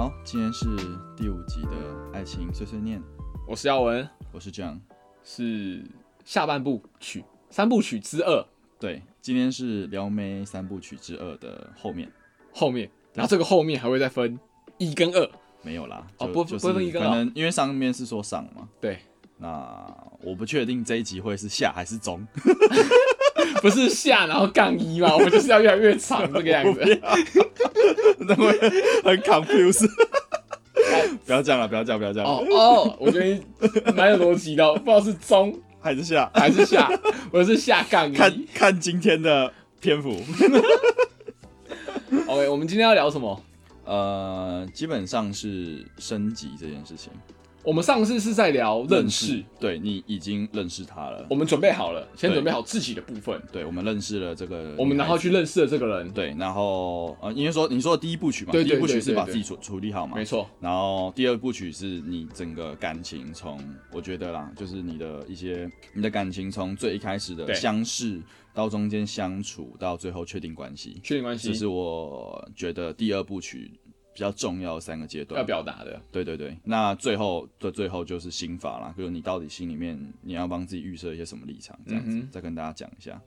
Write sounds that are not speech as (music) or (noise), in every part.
家好，今天是第五集的爱情碎碎念，我是耀文，我是 John。是下半部曲三部曲之二。对，今天是撩妹三部曲之二的后面，后面，然后这个后面还会再分一跟二，没有啦。哦不不分一跟二。可能因为上面是说上嘛，对，那我不确定这一集会是下还是中，(laughs) 不是下然后杠一嘛，(laughs) 我们就是要越来越长这个样子。那会很 confused。(laughs) 不要这样了，不要这样，不要这样，哦哦，我觉得蛮有逻辑的哦，不知道是中还是下，还是下，(laughs) 我是下杠一看。看今天的篇幅。OK，我们今天要聊什么？呃，基本上是升级这件事情，我们上次是在聊认识，对你已经认识他了。我，们准备好了，先准备好自己的部分，对我们认识了这个，我们然后去。认识了这个人，对，然后呃，因为说你说的第一部曲嘛，对对第一部曲是把自己处处理好嘛，没错，然后第二部曲是你整个感情从，我觉得啦，就是你的一些你的感情从最一开始的对。相识到中间相处到最后确定关系，确定关系。这是我觉得第二部曲比较重要的三个阶段。要。表达的，对对对，那最后的最后就是心法啦，就是你到底心里面你要帮自己预设一些什么立场，这样子、嗯再跟大家讲一下。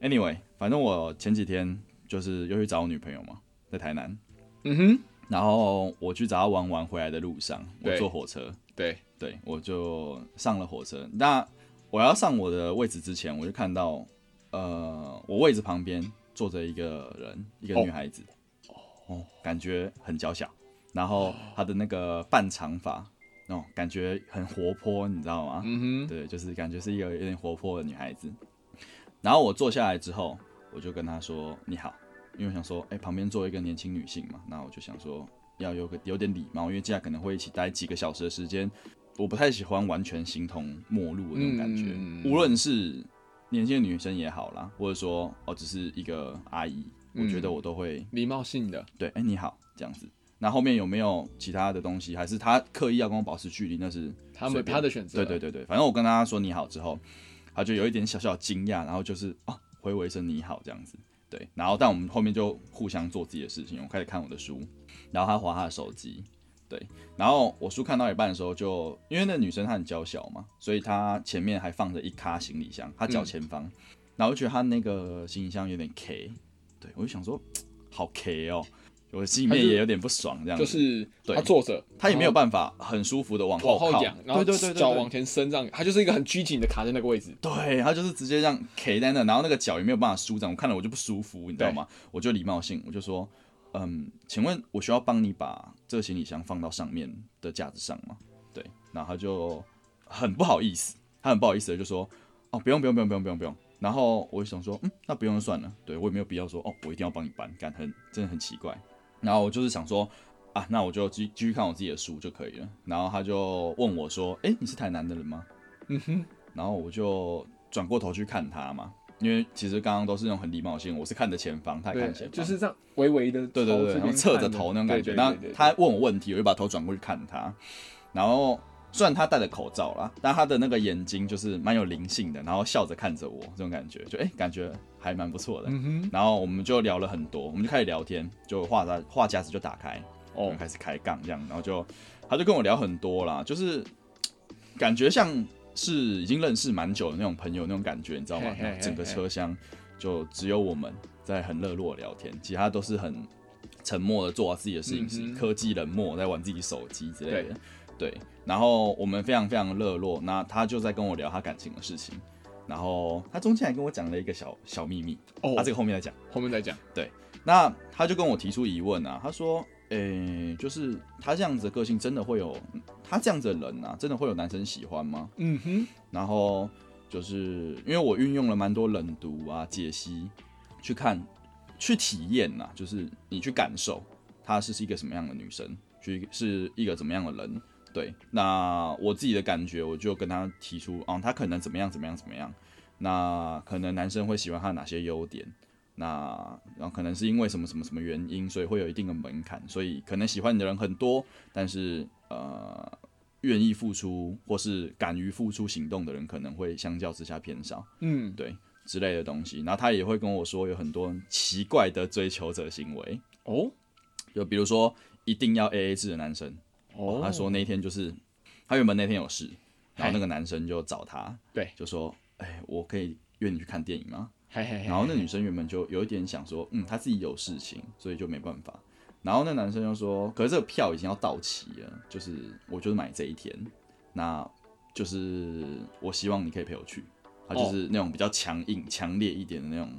Anyway，反正我前几天就是又去找我女朋友嘛，在台南，嗯哼，然后我去找她玩完回来的路上，我坐火车，对，对我就上了火车。那我要上我的位置之前，我就看到，呃，我位置旁边坐着一个人，一个哦。女孩子，哦，感觉很娇小，然后她的那个半长发，哦，感觉很活泼，你知道吗？嗯哼，对，就是感觉是一个有点活泼的女孩子。然后我坐下来之后，我就跟她说你好，因为我想说，哎、旁边坐一个年轻女性嘛，那我就想说要有个有点礼貌，因为接下来可能会一起待几个小时的时间，我不太喜欢完全形同陌路的那种感觉，嗯。无论是年轻的女生也好啦，或者说哦只是一个阿姨，我觉得我都会礼貌性的，对，哎、你好这样子。那后面有没有其他的东西，还是他刻意要跟我保持距离？那是他们便他的选择，对对对对，反正我跟他说你好之后，他就有一点小小的惊讶，然后就是哦回我一声你好这样子，对，然后但我们后面就互相做自己的事情，我开始看我的书，然后他划他的手机，对，然后我书看到一半的时候就，因为那女生她很娇小嘛，所以她前面还放着一卡行李箱，她脚前方，然后我就觉得她那个行李箱有点 K，对我就想说好 K 哦，我心里面也有点不爽这样子，就是对他坐着，他也没有办法很舒服的往后靠，往后仰，然后对对对脚往前伸这样，他就是一个很拘谨的卡在那个位置，对他就是直接这样 K 在那，然后那个脚也没有办法舒展，我看了我就不舒服，你知道吗？我就礼貌性我就说，嗯，请问我需要帮你把这个行李箱放到上面的架子上吗？对，然后他就很不好意思，他很不好意思的就说，哦，不用不用不用不用不用不用。然后我就想说，嗯，那不用就算了，对我也没有必要说，哦，我一定要帮你搬，干很真的很奇怪。然后我就是想说，啊，那我就继继续看我自己的书就可以了。然后他就问我说，诶，你是台南的人吗？嗯哼，然后我就转过头去看他嘛，因为其实刚刚都是那种很礼貌性，我是看着前方，他也看前，方，就是这样微微的，对对对，然后侧着头那种感觉。然后他问我问题，我就把头转过去看他，然后虽然他戴着口罩啦，但他的那个眼睛就是蛮有灵性的，然后笑着看着我，这种感觉就哎、感觉还蛮不错的。然后我们就聊了很多，我们就开始聊天，就话匣话匣子就打开，我哦们，开始开杠这样，然后就他就跟我聊很多啦，就是感觉像是已经认识蛮久的那种朋友那种感觉，你知道吗嘿嘿嘿？整个车厢就只有我们在很热络地聊天，其他都是很沉默的做好自己的事情，科技冷漠在玩自己手机之类的。对，然后我们非常非常热络，那他就在跟我聊他感情的事情，然后他中间还跟我讲了一个小小秘密，哦他这个后面再讲。后面再讲，对那他就跟我提出疑问啊，他说，诶、就是他这样子的个性真的会有，他这样子的人啊，真的会有男生喜欢吗？嗯哼，然后就是因为我运用了蛮多冷读啊、解析去看、去体验呐、就是你去感受她是是一个什么样的女生，去是一个怎么样的人。对，那我自己的感觉，我就跟他提出，哦，他可能怎么样怎么样怎么样，那可能男生会喜欢他哪些优点，那然后可能是因为什么什么什么原因，所以会有一定的门槛，所以可能喜欢你的人很多，但是呃，愿意付出或是敢于付出行动的人，可能会相较之下偏少，嗯，对之类的东西。然后他也会跟我说，有很多奇怪的追求者行为，哦，就比如说一定要 A A 制的男生。哦，他说那天就是他原本那天有事，然后那个男生就找他，对，就说：“哎、我可以约你去看电影吗？”然后那女生原本就有一点想说，嗯，她自己有事情，所以就没办法。然后那男生就说，可是这个票已经要到期了，就是我就是买这一天，那就是我希望你可以陪我去。他就是那种比较强硬、强烈一点的那种，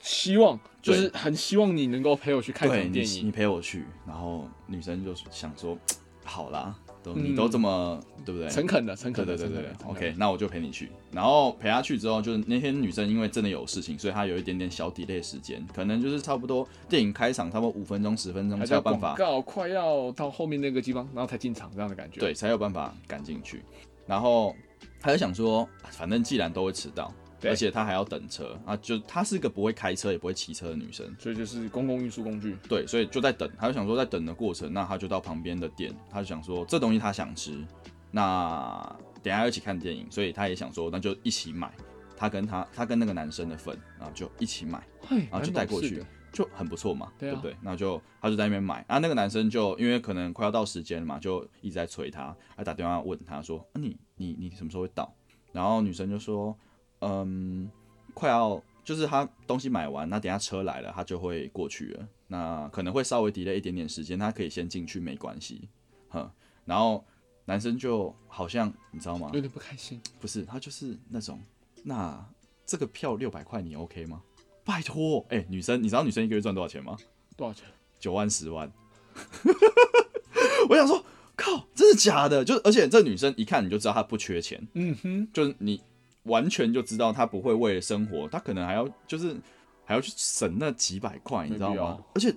希望就是很希望你能够陪我去看电影。你陪我去。然后女生就想说，好啦，都嗯你都这么、对不对？诚恳的，诚恳的，对对对，OK，那我就陪你去。然后陪她去之后，就是那天女生因为真的有事情，所以她有一点点小 delay 时间，可能就是差不多电影开场差不多五分钟十分钟才有办法，广告快要到后面那个地方，然后才进场这样的感觉。对，才有办法赶进去。然后她就想说，反正既然都会迟到，对而且她还要等车啊，就她是个不会开车也不会骑车的女生，所以就是公共运输工具。对，所以就在等，她就想说在等的过程，那她就到旁边的店，她就想说这东西她想吃，那等一下要一起看电影，所以她也想说那就一起买，她跟她她跟那个男生的份，然后就一起买。嘿，然后就带过去就很不错嘛，对啊不对？那就他就在那边买啊，那个男生就因为可能快要到时间了嘛，就一直在催他，还打电话问他说：“啊、你你你什么时候会到？”然后女生就说：“嗯，快要就是他东西买完，那等下车来了，他就会过去了。那可能会稍微 delay 一点点时间，他可以先进去没关系，哼。然后男生就好像你知道吗？有点不开心。不是，他就是那种，那这个票六百块你 OK 吗？拜托，哎、女生，你知道女生一个月赚多少钱吗？多少钱？九万、十万。(laughs) 我想说，靠，真的假的？就而且这女生一看你就知道她不缺钱，嗯哼，就是你完全就知道他不会为了生活，他可能还要就是还要去省那几百块，你知道吗？而且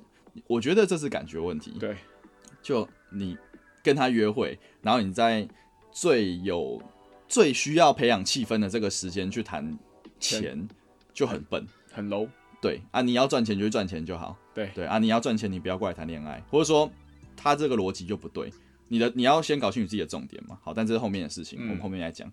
我觉得这是感觉问题。对，就你跟他约会，然后你在最有最需要培养气氛的这个时间去谈钱，就很笨。很 low。对啊，你要赚钱就去赚钱就好。对对啊，你要赚钱，你不要过来谈恋爱，或者说他这个逻辑就不对。你的你要先搞清楚自己的重点嘛。好，但这是后面的事情，嗯我们后面来讲。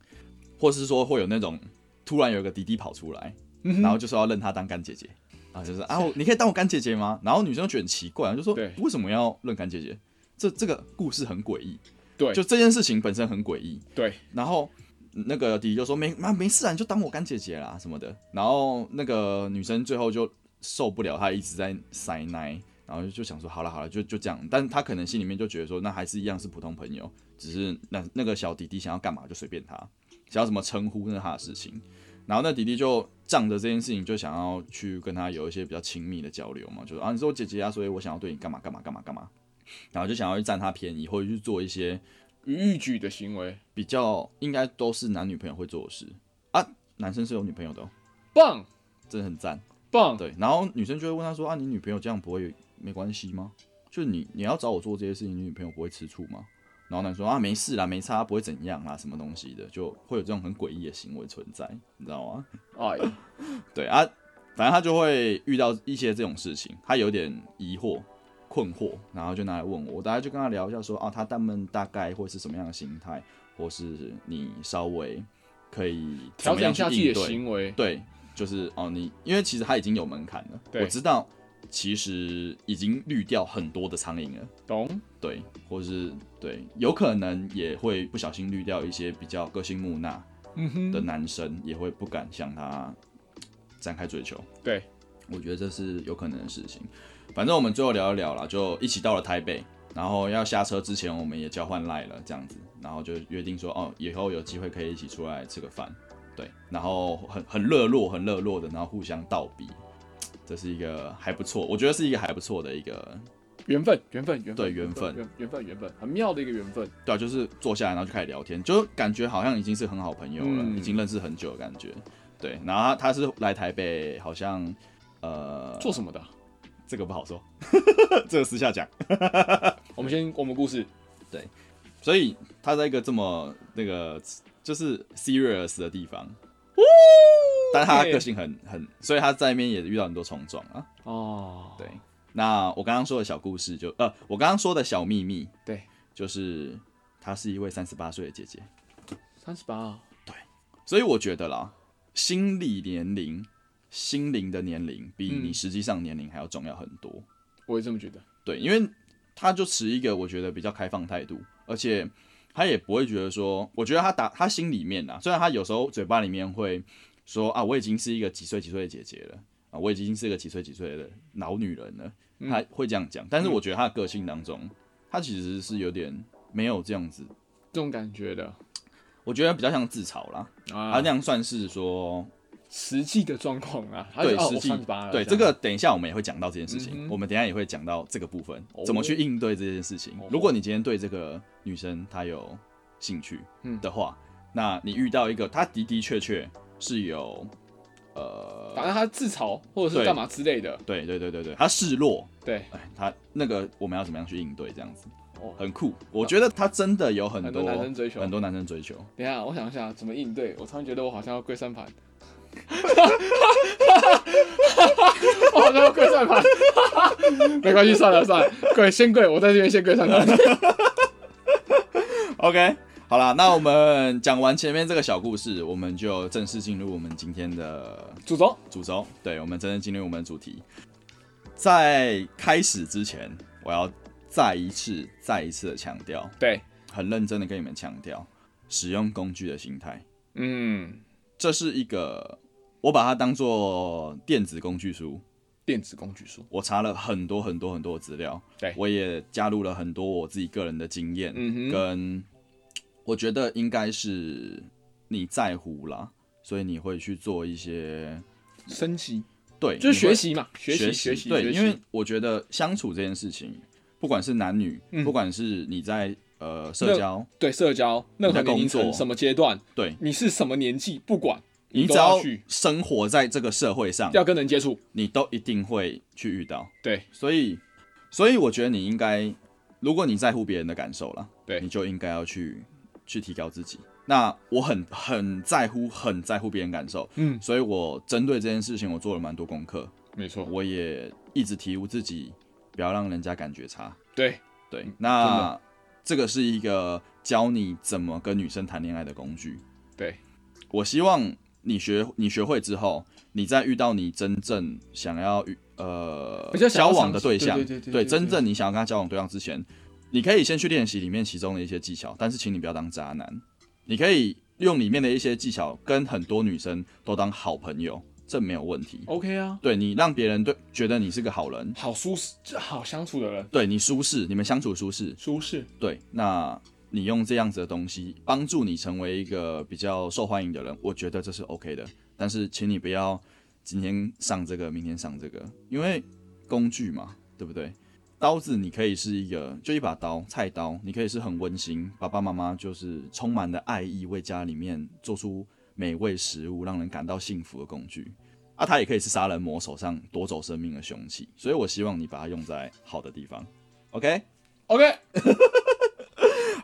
或是说会有那种突然有一个弟弟跑出来，嗯然后就说要认他当干姐姐啊，就是啊，我你可以当我干姐姐吗？然后女生就觉得很奇怪，就说对为什么要认干姐姐？这这个故事很诡异，对，就这件事情本身很诡异。对，然后那个弟弟就说没妈没事啊，你就当我干姐姐啦什么的。然后那个女生最后就受不了，她一直在塞奶，然后就想说好了好了，就就这样。但她可能心里面就觉得说，那还是一样是普通朋友，只是那那个小弟弟想要干嘛就随便他，想要怎么称呼那是他的事情。然后那弟弟就仗着这件事情，就想要去跟他有一些比较亲密的交流嘛，就是啊，你是我姐姐啊，所以我想要对你干嘛干嘛干嘛干嘛，然后就想要去占他便宜，或者去做一些逾矩的行为，比较应该都是男女朋友会做的事啊。男生是有女朋友的、哦，棒真的很赞。棒，对，然后女生就会问他说：“啊，你女朋友这样不会没关系吗？就是你你要找我做这些事情，你女朋友不会吃醋吗？”然后男生说：“啊，没事啦，没差，不会怎样啦，什么东西的，就会有这种很诡异的行为存在，你知道吗？”哎，(laughs) 对啊，反正他就会遇到一些这种事情，他有点疑惑、困惑，然后就拿来问我，我大概就跟他聊一下说，啊，他他们大概会是什么样的心态，或是你稍微可以怎调整一下自己的？行为，对，就是哦，你因为其实他已经有门槛了，我知道，其实已经滤掉很多的苍蝇了。懂？对，或是对，有可能也会不小心滤掉一些比较个性木讷的男生，也会不敢向他 (tsk) 展开追求。对，我觉得这是有可能的事情。反正我们最后聊一聊了，就一起到了台北，然后要下车之前，我们也交换赖了，这样子，然后就约定说，哦，以后有机会可以一起出来吃个饭，对，然后很很热络，很热络的，然后互相道别，这是一个还不错，我觉得是一个还不错的一个，缘分，缘分，缘分，对缘分缘缘分，缘分，很妙的一个缘分。对啊，就是坐下来然后就开始聊天，就感觉好像已经是很好朋友了，嗯已经认识很久的感觉，对，然后他他是来台北，好像呃，做什么的啊？这个不好说，(laughs) 这个私下讲。(laughs) 我们先，我们故事，对所以他在一个这么那个就是 serious 的地方，但他个性很很，所以他在那边也遇到很多冲撞啊。哦，对，那我刚刚说的小故事就呃，我刚刚说的小秘密，对，就是她是一位三十八岁的姐姐，三十八，对。所以我觉得啦，心理年龄、心灵的年龄比嗯。你实际上年龄还要重要很多。我也这么觉得。对，因为他就持一个我觉得比较开放态度，而且他也不会觉得说，我觉得他打他心里面啊，虽然他有时候嘴巴里面会说啊，我已经是一个几岁几岁的姐姐了啊，我已经是一个几岁几岁的老女人了，他会这样讲，但是我觉得他的个性当中，他其实是有点没有这样子，这种感觉的。我觉得比较像自嘲啦，他啊那，样算是说实际的状况啊，对实际38了对这个，等一下我们也会讲到这件事情，嗯我们等一下也会讲到这个部分，哦怎么去应对这件事情。哦。如果你今天对这个女生她有兴趣嗯。的话，那你遇到一个她的的确确是有呃，反正她自嘲或者是对干嘛之类的，对对对对对，她示弱，对，哎，她那个我们要怎么样去应对这样子，哦，很酷。我觉得她真的有很很多多男生追求。很多男生追求。等一下，我想一下怎么应对。我突然觉得我好像要跪三盘，(laughs) 我好像要跪算盘。没关系，算了算了，跪先跪，我在这边先跪算盘。(laughs) OK，好了，那我们讲完前面这个小故事，我们就正式进入我们今天的主轴，主轴。对，我们真正进入我们的主题。在开始之前，我要再一次、再一次的强调，对，很认真的跟你们强调，使用工具的心态，嗯，这是一个我把它当做电子工具书。电子工具书，我查了很多很多很多的资料，对。我也加入了很多我自己个人的经验，嗯哼。跟我觉得应该是你在乎啦，所以你会去做一些升级对，就是学习嘛，学习学习，对，因为我觉得相处这件事情，不管是男女，嗯不管是你在呃社交，对社交任何工作什么阶段，对。你是什么年纪，不管都你只要去。生活在这个社会上，要跟人接触，你都一定会去遇到。对。所以，所以我觉得你应该，如果你在乎别人的感受了，对。你就应该要去去提高自己。那我很很在乎，很在乎别人感受，嗯，所以我针对这件事情，我做了蛮多功课，没错，我也一直提悟自己，不要让人家感觉差。对，对，那这个是一个教你怎么跟女生谈恋爱的工具。对，我希望你学你学会之后，你再遇到你真正想要与呃交往的对象，对真正你想要跟他交往对象之前，你可以先去练习里面其中的一些技巧，但是请你不要当渣男，你可以用里面的一些技巧跟很多女生都当好朋友，这没有问题。OK 啊，对你让别人对觉得你是个好人，好舒适，这好相处的人，对你舒适，你们相处舒适，舒适，对，那你用这样子的东西帮助你成为一个比较受欢迎的人，我觉得这是 OK 的。但是，请你不要今天上这个，明天上这个，因为工具嘛，对不对？刀子你可以是一个就一把刀，菜刀，你可以是很温馨，爸爸妈妈就是充满了爱意，为家里面做出美味食物，让人感到幸福的工具。啊，它也可以是杀人魔手上夺走生命的凶器，所以我希望你把它用在好的地方。OK，OK，(laughs)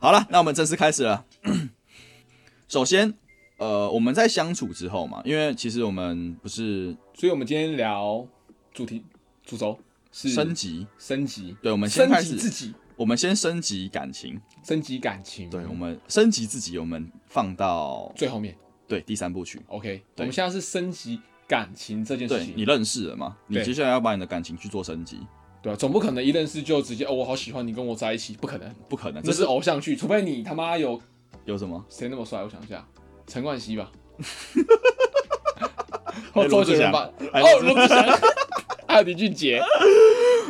好了，那我们正式开始了。(coughs) 首先，呃，我们在相处之后嘛，因为其实我们不是所以我们今天聊主题主轴是升级，升级，对，我们先升开始，自己，我们先升级感情，升级感情，对，我们升级自己，我们放到最后面。对第三部曲。OK，我对们现在是升级感情这件事情，你认识了吗？你接下来要把你的感情去做升级，对吧？总不可能一认识就直接哦，我好喜欢你，跟我在一起，不可能，不可能，这是偶像剧，除非你他妈有有什么？谁那么帅？我想一下，陈冠希吧，(laughs) 哎或周杰伦吧，哎哦，罗志祥，(laughs) 还有林俊杰，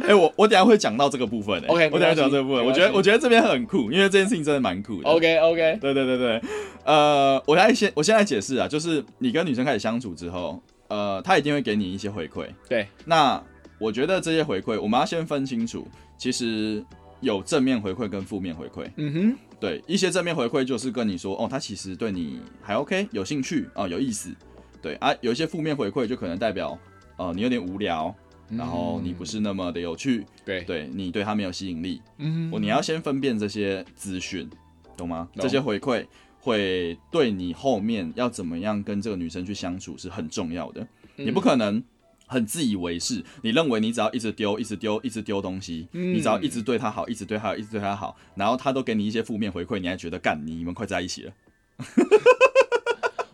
哎、我我等下会讲到这个部分、欸。OK，我等下讲到这个部分。我觉得我觉得这边很酷，因为这件事情真的蛮酷的。OK OK，对对对对，呃，我来先我先来解释啊，就是你跟女生开始相处之后，呃，她一定会给你一些回馈。对，那我觉得这些回馈，我们要先分清楚，其实有正面回馈跟负面回馈。嗯哼，对，一些正面回馈就是跟你说，哦，他其实对你还 OK，有兴趣啊、有意思。对啊，有一些负面回馈就可能代表，呃，你有点无聊，然后你不是那么的有趣，对，对你对他没有吸引力。嗯我你要先分辨这些资讯，懂吗？懂这些回馈会对你后面要怎么样跟这个女生去相处是很重要的。嗯你不可能很自以为是，你认为你只要一直丢、一直丢、一直丢东西，嗯你只要一直对他好、一直对他好、一直对他好，然后他都给你一些负面回馈，你还觉得干你们快在一起了？(laughs)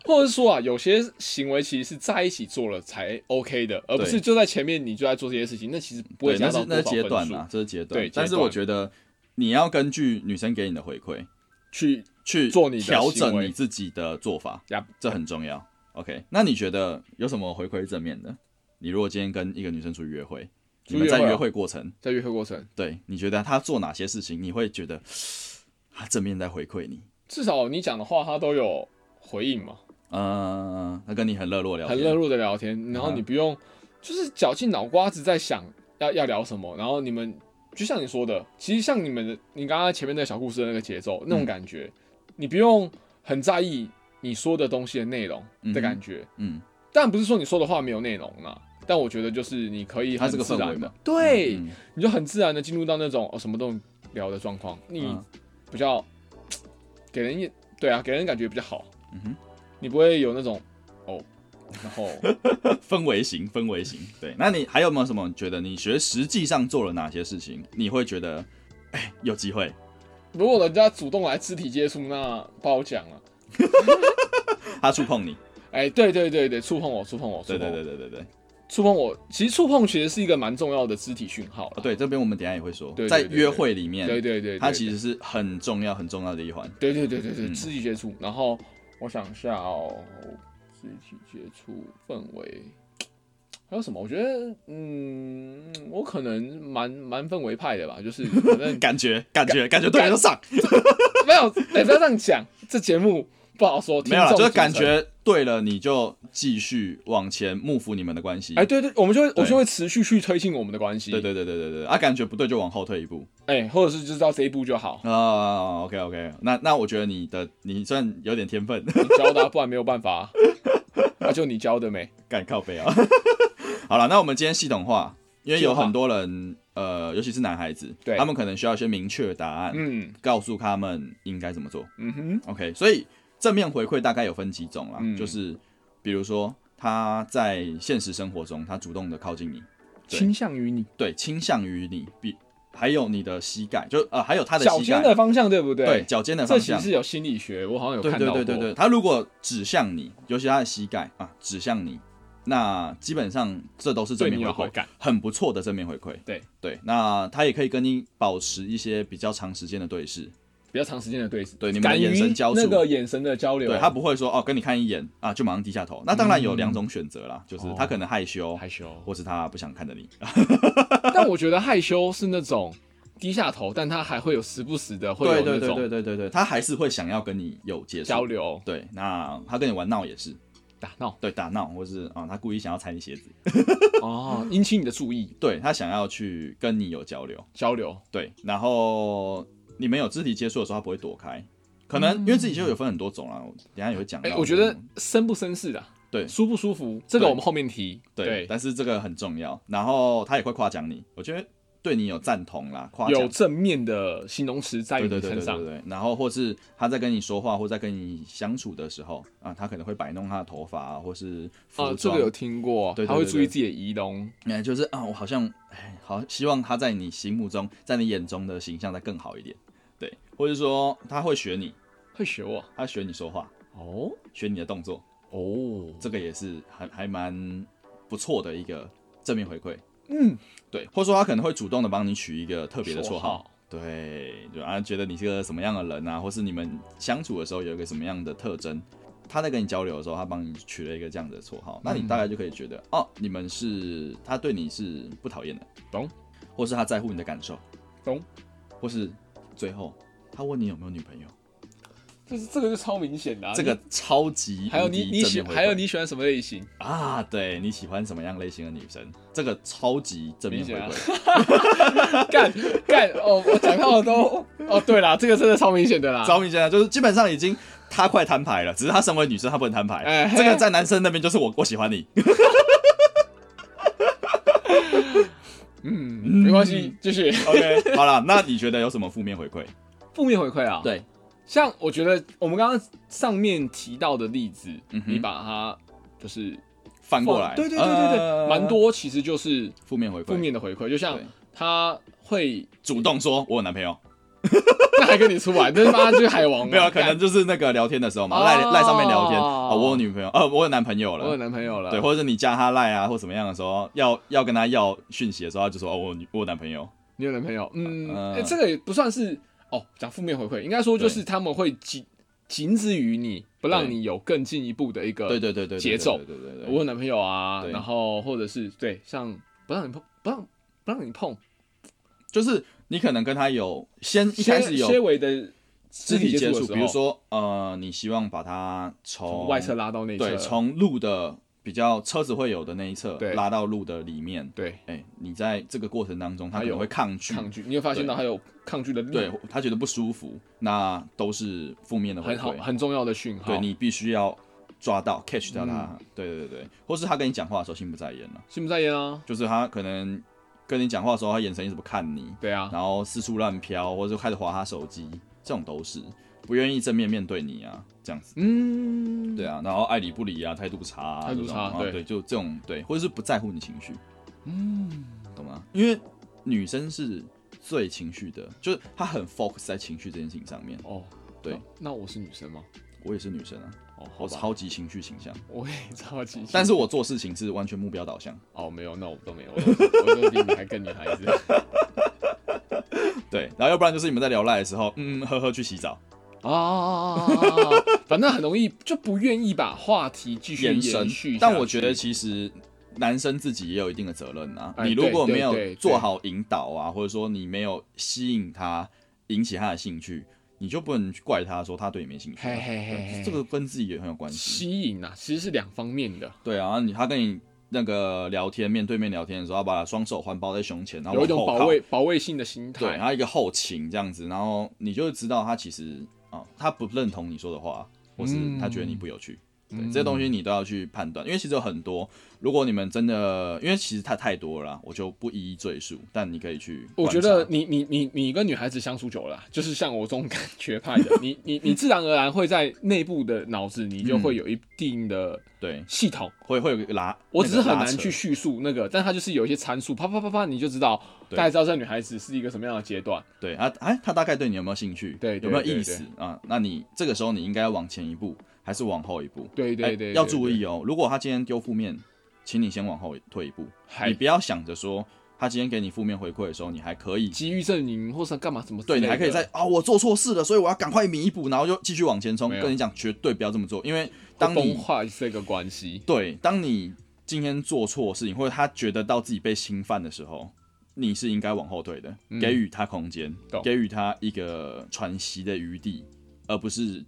或者是说啊，有些行为其实是在一起做了才 OK 的，而不是就在前面你就在做这些事情，那其实不会，加到那是那是阶段啊，这是阶段。对但是我觉得你要根据女生给你的回馈去去做你调整你自己的做法，呀。这很重要。OK，那你觉得有什么回馈是正面的？你如果今天跟一个女生出去约会，你们在约会过程，在约会过程，对你觉得她做哪些事情，你会觉得她正面在回馈你？至少你讲的话她都有回应嘛，嗯，她跟你很热络聊天，很热络的聊天，然后你不用就是绞尽脑瓜子在想要要聊什么，然后你们就像你说的，其实像你们的你刚刚前面那个小故事的那个节奏那种感觉，你不用很在意你说的东西的内容的感觉，嗯，但不是说你说的话没有内容啦。但我觉得就是你可以很它是个自然的氛围嘛，对，嗯你就很自然的进入到那种哦什么都聊的状况，你嗯比较 (tsk) 给人也对啊，给人感觉比较好，嗯哼，你不会有那种哦，然后 (laughs) 氛围型，氛围型。对，那你还有没有什么觉得你学实际上做了哪些事情，你会觉得哎有机会？如果人家主动来肢体接触，那不好讲了。(laughs) 他触碰你，哎，对对对对，触碰我，触碰我，对对对对对。触碰我。其实触碰其实是一个蛮重要的肢体讯号对，这边我们等一下也会说，在约会里面，对对对，它其实是很重要、很重要的一环。对对对对对，嗯肢体接触。然后我想一下哦，肢体接触氛围还有什么？我觉得，嗯，我可能蛮蛮氛围派的吧，就是 (laughs) 反正感觉、感觉、感觉对了就上，没有，哎、不要这样讲，这节目不好说，没有啦，听众就是感。觉对了，你就继续往前幕服你们的关系。哎、对对，我们就会我对就会持续去推进我们的关系。对对对对对对，啊，感觉不对就往后退一步。哎、或者是就到这一步就好。啊，OK OK，那那我觉得你的你算有点天分，你教的啊、不然没有办法 (laughs) 啊。那、就你教的没？敢靠背啊。(laughs) 好了，那我们今天系统化，因为有很多人，呃，尤其是男孩子，对他们可能需要一些明确的答案，嗯告诉他们应该怎么做。嗯哼，OK，所以正面回馈大概有分几种啦，嗯就是比如说他在现实生活中，他主动的靠近你，对倾向于你对，倾向于你，比还有你的膝盖，就呃还有他的脚尖盖，的方向，对不对？对，脚尖的这方向。其实是有心理学，我好像有对看到过。对对对对，他如果指向你，尤其他的膝盖啊指向你，那基本上这都是正对你面回馈，感。很不错的正面回馈。对对，那他也可以跟你保持一些比较长时间的对视，比较长时间的对视，对你们的眼神交流那个眼神的交流，对他不会说哦跟你看一眼啊就马上低下头。那当然有两种选择啦，就是他哦可能害羞，害羞。或是他不想看着你。(laughs) 但我觉得害羞是那种低下头，但他还会有时不时的会有对对对那种对对对对，他还是会想要跟你有接触交。流、对，那他跟你玩闹也是，打闹对打闹，或是啊、他故意想要踩你鞋子，(laughs) 哦，引起你的注意，对他想要去跟你有交流。交流。对，然后你们有肢体接触的时候，他不会躲开，可能因为肢体接触有分很多种啦，我等下也会讲到。哎、我觉得绅不绅士啊，对舒不舒服，这个我们后面提。对，但是这个很重要。然后他也会夸奖你，我觉得对你有赞同啦，夸奖。有正面的形容词在你身上对对对对。对，然后或是他在跟你说话或在跟你相处的时候啊，他可能会摆弄他的头发啊，或是服啊，这个有听过，对他会注意自己的仪容。哎，就是啊，我好像哎，好希望他在你心目中，在你眼中的形象再更好一点，对，或者说他会学你，会学我？他学你说话，哦？学你的动作，哦，这个也是还还蛮不错的一个正面回馈，嗯，对，或者说他可能会主动的帮你取一个特别的绰号，对，就啊觉得你是个什么样的人啊，或是你们相处的时候有一个什么样的特征，他在跟你交流的时候，他帮你取了一个这样的绰号，那你大概就可以觉得，哦，你们是他对你是不讨厌的，懂，或是他在乎你的感受，懂，或是最后他问你有没有女朋友，就是这个就超明显的啊。这个超级你还有你你喜还有你喜欢什么类型？啊，对你喜欢什么样类型的女生，这个超级正面回馈。(laughs) 干干哦，我讲到的都哦，对啦，这个真的超明显的啦。超明显的就是基本上已经他快摊牌了，只是他身为女生他不能摊牌。哎嘿这个在男生那边就是我我喜欢你，(laughs) 嗯，没关系，继续。(laughs) OK，好了，那你觉得有什么负面回馈？负面回馈啊，，对，像我觉得我们刚刚上面提到的例子，嗯你把它就是翻过来，对对对对对，呃。蛮多其实就是负面回馈，负面的回馈，就像他会主动说我有男朋友，(laughs) 那还跟你出来，那妈就是海王嘛，(laughs) 没有，可能就是那个聊天的时候嘛，赖哦。赖上面聊天。哦，我有女朋友，呃，我有男朋友了。我有，男朋友了，对，或者是你加他赖啊或怎么样的时候，要要跟他要讯息的时候，他就说哦，我有我有男朋友，你有男朋友，嗯，呃。欸这个也不算是哦，讲负面回馈，应该说就是他们会仅仅止于你，不让你有更进一步的一个对对对对，节奏。对对对我有男朋友啊，然后或者是对，像不让你碰，不让不让你碰，就是你可能跟他有先一开始有些微的肢体接触，比如说呃，你希望把他从从外侧拉到内侧，对，从路的比较车子会有的那一侧拉到路的里面，对。哎、你在这个过程当中，他他有可能会抗拒，抗拒，你会发现到他有抗拒的力，对他觉得不舒服，那都是负面的回很好馈。很重要的讯号，对你必须要抓到 catch 到他，嗯。对对对。对，或是他跟你讲话的时候心不在焉了，心不在焉啊，就是他可能跟你讲话的时候，他眼神一直不看你，对啊，然后四处乱飘，或者开始划他手机，这种都是不愿意正面面对你啊，这样子。嗯，对啊，然后爱理不理啊，态度差、啊，态度差对就这种对，或者是不在乎你情绪，嗯，懂吗？因为女生是最情绪的，就是她很 focus 在情绪这件事情上面。哦，对那，那我是女生吗？我也是女生啊，哦，好我，超级情绪倾向，我也超级，但是我做事情是完全目标导向。哦没有，那我都没有，我都我都比你还更女孩子。(laughs) 对，然后要不然就是你们在聊赖的时候，嗯，呵呵去洗澡，啊，反正很容易就不愿意把话题继续延伸。但我觉得其实男生自己也有一定的责任啊。你如果没有做好引导啊，或者说你没有吸引他，引起他的兴趣，你就不能去怪他说他对你没兴趣、这个跟自己也很有关系。吸引啊，其实是两方面的，对啊，你他跟你那个聊天，面对面聊天的时候，他把双手环抱在胸前，然后有一种保卫保卫性的心态对，然后一个后倾这样子，然后你就知道他其实啊、他不认同你说的话，或是他觉得你不有趣。对，嗯这些东西你都要去判断，因为其实有很多，如果你们真的，因为其实它太多了啦，我就不一一赘述，但你可以去。我觉得你你你你跟女孩子相处久了啊，就是像我这种感觉派的，你你你自然而然会在内部的脑子，你就会有一定的对，系统。会会有一个拉，我只是很难去叙述那个，但它就是有一些参数，啪啪啪啪，你就知道，大概知道这女孩子是一个什么样的阶段。对啊，哎，她大概对你有没有兴趣？对对有没有意思啊？那你这个时候你应该要往前一步，还是往后一步？哎对对对，要注意哦。如果他今天丢负面，请你先往后退一步，你不要想着说他今天给你负面回馈的时候，你还可以，急于阵营或是干嘛什么对，你还可以在啊、我做错事了，所以我要赶快弥补，然后就继续往前冲。跟你讲，绝对不要这么做，因为当你坏这个关系。对当你今天做错事情，或者他觉得到自己被侵犯的时候。你是应该往后退的，嗯给予他空间，懂给予他一个喘息的余地，而不是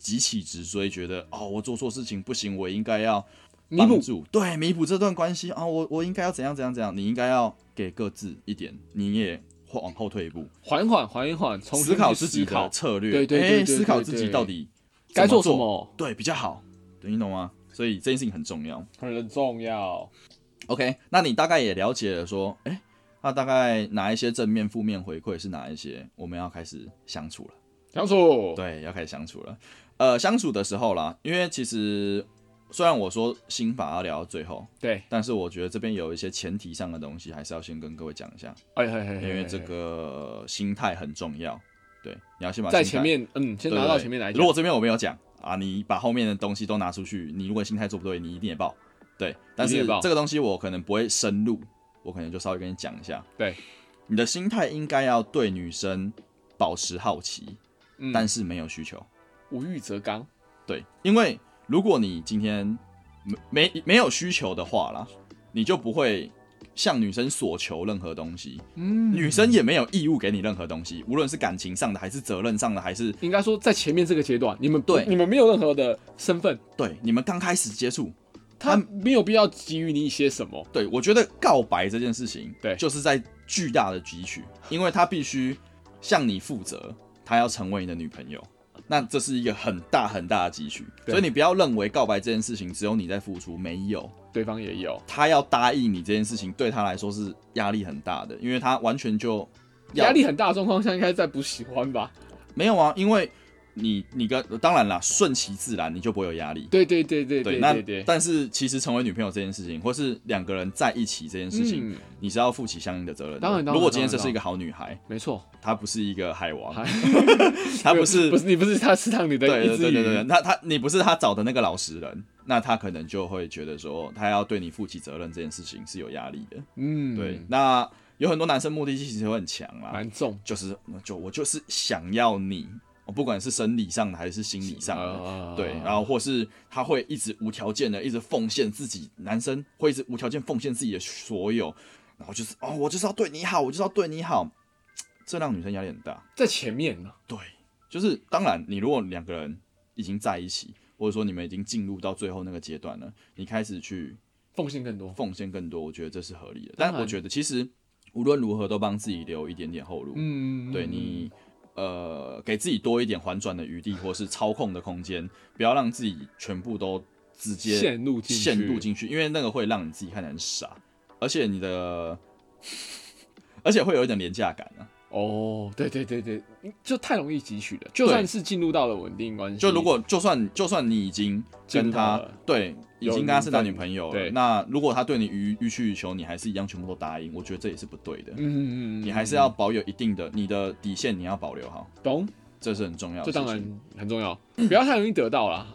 急起直追，觉得哦，我做错事情不行，我应该要弥补对，弥补这段关系啊，我我应该要怎样怎样怎样，你应该要给各自一点，你也往后退一步，缓缓缓一缓，重思考自己的策略，对对对思考自己到底该做做什么，对比较好，对，你懂吗？所以这件事情很重要。很重要。OK，那你大概也了解了说，哎、那大概哪一些正面、负面回馈是哪一些，我们要开始相处了。相处，对，要开始相处了。呃，相处的时候啦，因为其实虽然我说心法要聊到最后，对，但是我觉得这边有一些前提上的东西，还是要先跟各位讲一下，哎嘿嘿嘿，因为这个心态很重要。对，你要先把在前面，嗯，先拿到前面来讲。如果这边我没有讲啊，你把后面的东西都拿出去，你如果心态做不对，你一定也爆。对，但是这个东西我可能不会深入，我可能就稍微跟你讲一下。对，你的心态应该要对女生保持好奇，嗯但是没有需求。无欲则刚，对，因为如果你今天没没没有需求的话啦，你就不会向女生索求任何东西，嗯，女生也没有义务给你任何东西，无论是感情上的，还是责任上的，还是应该说在前面这个阶段，你们对你们没有任何的身份，对你们刚开始接触，他没有必要给予你一些什么。对我觉得告白这件事情，对就是在巨大的汲取，因为他必须向你负责，他要成为你的女朋友。那这是一个很大很大的汲取，所以你不要认为告白这件事情只有你在付出，没有，对方也有他要答应你这件事情，对他来说是压力很大的，因为他完全就压力很大的状况下，应该在不喜欢吧？没有啊，因为你你跟当然啦，顺其自然，你就不会有压力。对对对对对，那但是其实成为女朋友这件事情，或是两个人在一起这件事情，嗯，你是要负起相应的责任的。当然如果今天这是一个好女孩，没错，她不是一个海王，她不是 (laughs) 不是你不是他吃汤里的对对对对对，鱼，他他你不是他找的那个老实人，那他可能就会觉得说，他要对你负起责任这件事情是有压力的。嗯，对，那有很多男生目的性其实会很强啦，蛮重，就是就我就是想要你，我不管是生理上的还是心理上的。啊对，然后或是他会一直无条件的一直奉献自己，男生会一直无条件奉献自己的所有，然后就是哦，我就是要对你好，我就是要对你好，这让女生压力很大。在前面呢，对，就是当然，你如果两个人已经在一起，或者说你们已经进入到最后那个阶段了，你开始去奉献更多，奉献更多，我觉得这是合理的。但我觉得其实无论如何都帮自己留一点点后路，嗯，对你呃给自己多一点缓转的余地，或是操控的空间，不要让自己全部都直接陷入进去陷入进去，因为那个会让你自己看起来很傻，而且你的 (laughs) 而且会有一点廉价感啊。哦，对对对对，就太容易汲取了。就算是进入到了稳定关系，就如果就算就算你已经跟他对已有经跟他是男女朋友了，那如果他对你予予取予求，你还是一样全部都答应，我觉得这也是不对的。嗯，嗯嗯，你还是要保有一定的你的底线，你要保留好，懂，这是很重要的。这当然很重要，不要太容易得到啦，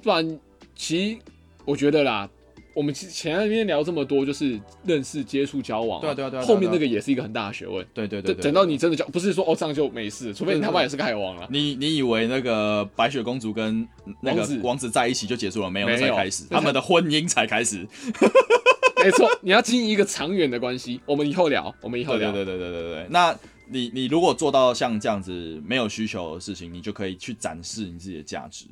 不然其实我觉得啦。我们前面面聊这么多，就是认识、接触、交往、对啊对啊对啊对啊后面那个也是一个很大的学问。对对对对，等等到你真的交，不是说哦这样就没事，除非你他妈也是个海王了。你你以为那个白雪公主跟那个王子在一起就结束了？没有，没有才开始，他们的婚姻才开始。(laughs) 没错，你要经营一个长远的关系。我们以后聊，我们以后聊。对对对对对对对。那你你如果做到像这样子没有需求的事情，你就可以去展示你自己的价值。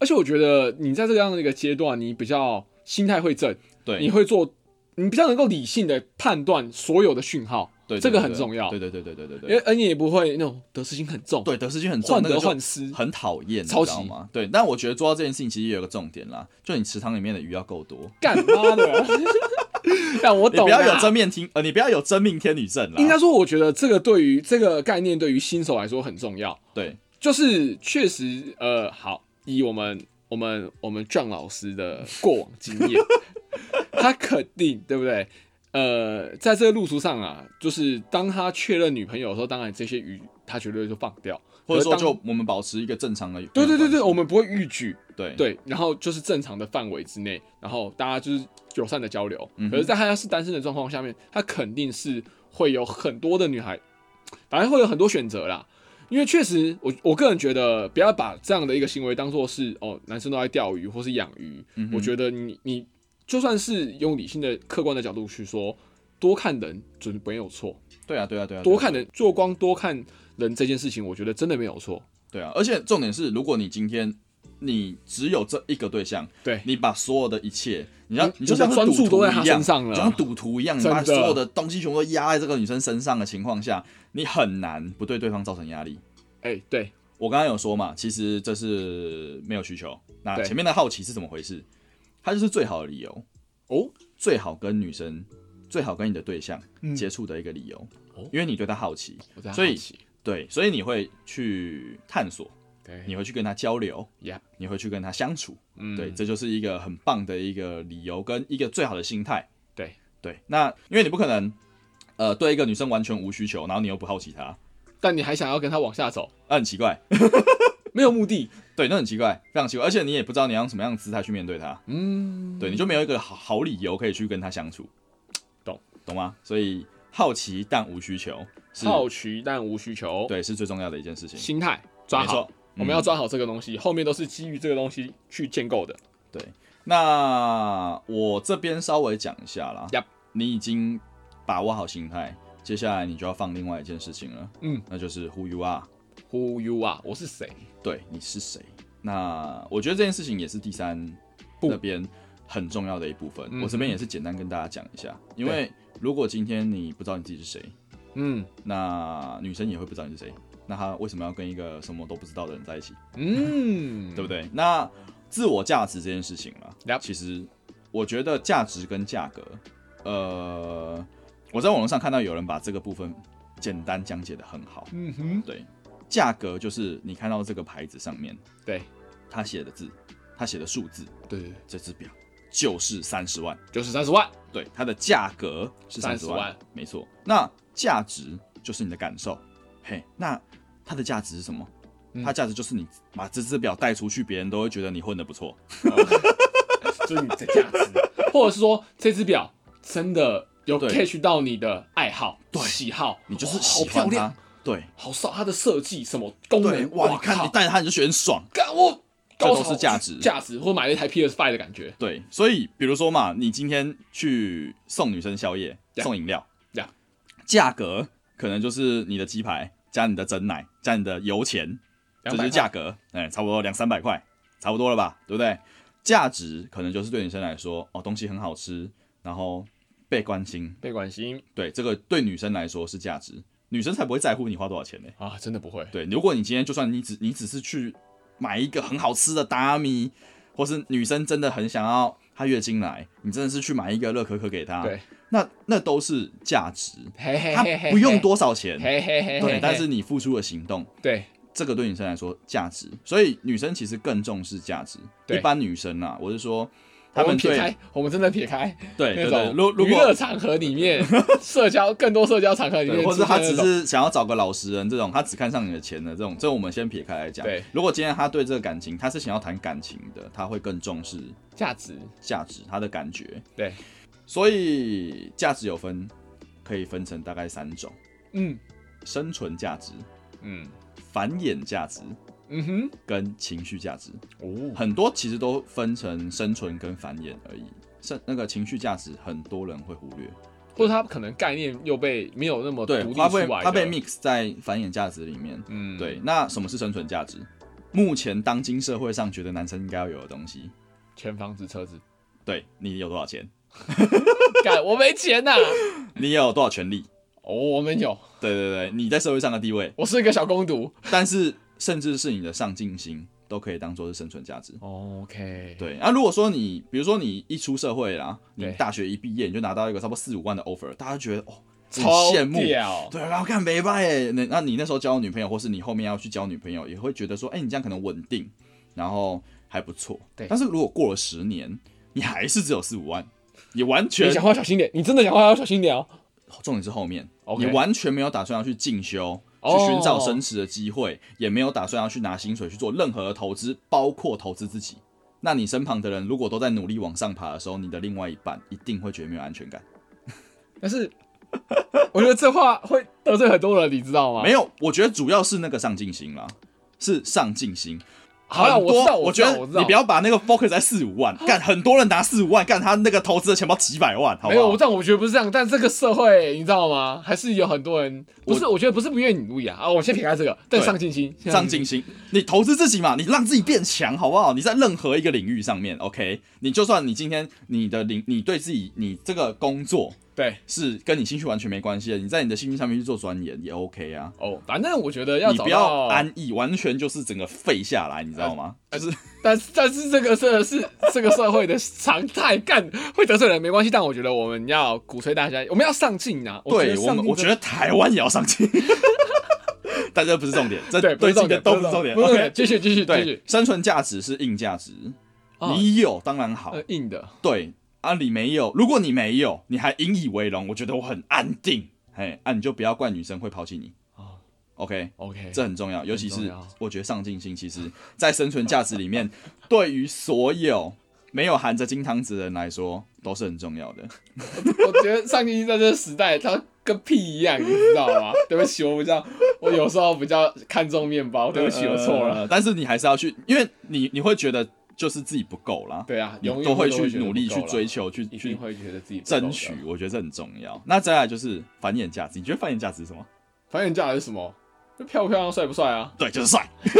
而且我觉得你在这样的一个阶段，你比较心态会正，对，你会做，你比较能够理性的判断所有的讯号，对，对这个很重要。对对对对对对因为而你也不会那种得失心很重，对，得失心很重，患得患失。很讨厌，超级。吗？对，但我觉得做到这件事情其实也有个重点啦，就你池塘里面的鱼要够多，干妈的，(laughs) 但我懂不要有真命天呃，你不要有真命天女症啦。应该说，我觉得这个对于这个概念对于新手来说很重要。对。就是确实，呃，好，以我们我们我们 John 老师的过往经验，他肯定对不对？呃，在这个路途上啊，就是当他确认女朋友的时候，当然这些鱼他绝对就放掉，或者说就我们保持一个正常的对对对对，我们不会逾矩，对对，然后就是正常的范围之内，然后大家就是友善的交流。嗯可是，在他要是单身的状况下面，他肯定是会有很多的女孩，反正会有很多选择啦。因为确实，我我个人觉得，不要把这样的一个行为当做是哦，男生都在钓鱼或是养鱼。嗯我觉得你你就算是用理性的、客观的角度去说，多看人准没有错，对啊对啊对啊，多看人做光多看人这件事情，我觉得真的没有错。对啊，而且重点是，如果你今天你只有这一个对象，对。你把所有的一切，你要你你就像专注赌徒都在他一样身上了。就像赌徒一样，你把所有的东西全部都压在这个女生身上的情况下，你很难不对对方造成压力。哎、对，我刚刚有说嘛，其实这是没有需求。那前面的好奇是怎么回事？它就是最好的理由哦，最好跟女生、最好跟你的对象嗯。接触的一个理由，哦。因为你对她好奇，所以对，所以你会去探索，对。你会去跟他交流，呀，你会去跟他相处，嗯，对，这就是一个很棒的一个理由跟一个最好的心态。对。对，那因为你不可能，呃，对一个女生完全无需求，然后你又不好奇她，但你还想要跟她往下走，那很奇怪。(laughs) 没有目的，(laughs) 对，那很奇怪，非常奇怪，而且你也不知道你要用什么样的姿态去面对她。嗯，对，你就没有一个好好理由可以去跟她相处，懂。懂吗？所以好奇但无需求，好奇但无需求，，对是最重要的一件事情。心态抓好我们要抓好这个东西，后面都是基于这个东西去建构的。对那我这边稍微讲一下啦 Yep. 你已经把握好心态，接下来你就要放另外一件事情了，嗯，那就是 Who you are，Who you are？我是谁？对，你是谁？那我觉得这件事情也是第三步那边很重要的一部分。嗯我这边也是简单跟大家讲一下，因为如果今天你不知道你自己是谁，嗯那女生也会不知道你是谁，那他为什么要跟一个什么都不知道的人在一起，嗯，对不对？那自我价值这件事情嘛其实我觉得价值跟价格，呃，我在网络上看到有人把这个部分简单讲解的很好，嗯哼，对，价格就是你看到这个牌子上面对。他写的字，他写的数字，对。这只表就是三十万。就是三十万，对，它的价格是三十万万，没错。那价值就是你的感受，嘿，那它的价值是什么？嗯。它价值就是你把这只表带出去，别人都会觉得你混的不错。(laughs) 就是你的价值，或者是说这只表真的有对。catch 到你的爱好、对。喜好，你就是哇好喜欢漂亮。它，，对。好少它的设计什么功对，能，哇，你看你带着它你就觉得很爽。干我这都潮是价值。价值，或者买了一台 PS Five 的感觉，对，所以比如说嘛，你今天去送女生宵夜、呀送饮料。呀，价格可能就是你的鸡排加你的整奶加你的油钱，这200就是价格，哎，差不多两三百块，差不多了吧，对不对？价值可能就是对女生来说，哦，东西很好吃，然后被关心，被关心。对，这个对女生来说是价值，女生才不会在乎你花多少钱呢。啊，真的不会，对，如果你今天就算你只你只是去买一个很好吃的达米，或是女生真的很想要她月经来，你真的是去买一个热可可给她，对，那那都是价值，嘿嘿她嘿嘿，不用多少钱，对，但是你付出了行动，对这个对女生来说价值，所以女生其实更重视价值。一般女生啊，我是说，他们撇开，我们真的撇开对那种如如娱乐果场合里面，(laughs) 社交更多社交场合里面或者他只是想要找个老实人，这种他只看上你的钱的这种，这我们先撇开来讲。对，如果今天他对这个感情，他是想要谈感情的，他会更重视价值，价值，他的感觉。对，所以价值有分，可以分成大概三种：嗯生存价值、嗯繁衍价值嗯哼，跟情绪价值。哦，很多其实都分成生存跟繁衍而已。生那个情绪价值，很多人会忽略。或者它可能概念又被没有那么对独，立它被出来的它被 mix 在繁衍价值里面。嗯，对，那什么是生存价值？目前当今社会上觉得男生应该要有的东西。全房子车子，对你有多少钱？(laughs) 干我没钱呐、你有多少权利？哦，我们有，对对对，你在社会上的地位，我是一个小公主。但是甚至是你的上进心，都可以当做是生存价值。OK，对，啊，如果说你，比如说你一出社会啦，你大学一毕业，你就拿到一个差不多四五万的 offer，大家觉得哦，很超羡慕，对，然后看没办耶，那那你那时候交女朋友，或是你后面要去交女朋友，也会觉得说，哎、你这样可能稳定，然后还不错。对。但是如果过了十年，你还是只有四五万，你完全你讲话小心点，你真的讲话要小心点哦。重点是后面你完全没有打算要去进修。去哦寻找升职的机会，也没有打算要去拿薪水去做任何的投资，包括投资自己。那你身旁的人如果都在努力往上爬的时候，你的另外一半一定会觉得没有安全感。但是 (laughs) 我觉得这话会得罪很多人，你知道吗？没有，我觉得主要是那个上进心啦，是上进心。好啦很多我知道我觉得你不要把那个 focus 在四五万，干很多人拿四五万，干他那个投资的钱包几百万，好不没有，我好？这样我觉得不是这样，但这个社会你知道吗？还是有很多人不是，我觉得不是不愿意努力啊啊！我先撇开这个，但对上进心，上进心，你投资自己嘛，你让自己变强，好不好？你在任何一个领域上面，OK，你就算你今天你的领，你对自己你这个工作对是跟你兴趣完全没关系的，你在你的兴趣上面去做钻研也 OK 啊。哦，反正我觉得要你不要找安逸，完全就是整个废下来，你知道吗？就是但是但是这个真的是这个社会的常态，干会得罪人没关系，但我觉得我们要鼓吹大家，我们要上进啊！对我们，我觉得得台湾也要上进，(laughs) 但这不是重点，这对，不是重点，都不是重点。OK，点，继续继续继续，，生存价值是硬价值，哦你有当然好，呃硬的，对啊，你没有，如果你没有，你还引以为荣，我觉得我很安定，嘿，啊，你就不要怪女生会抛弃你。哦 OK，OK，这很重要，尤其是我觉得上进心，其实 (laughs) 在生存价值里面，对于所有没有含着金汤匙的人来说，都是很重要的。我觉得上进心在这个时代，它跟屁一样，你知道吗？(laughs) 对不起，我比较，我有时候比较看重面包，对不起，我错了。呃但是你还是要去，因为你你会觉得就是自己不够啦，对啊，你都会去努力去追求，去一去定会觉得自己争取，我觉得这很重要。那再来就是繁衍价值，你觉得繁衍价值是什么？繁衍价值是什么？就漂不漂亮、帅不帅啊？对，就是帅。(laughs)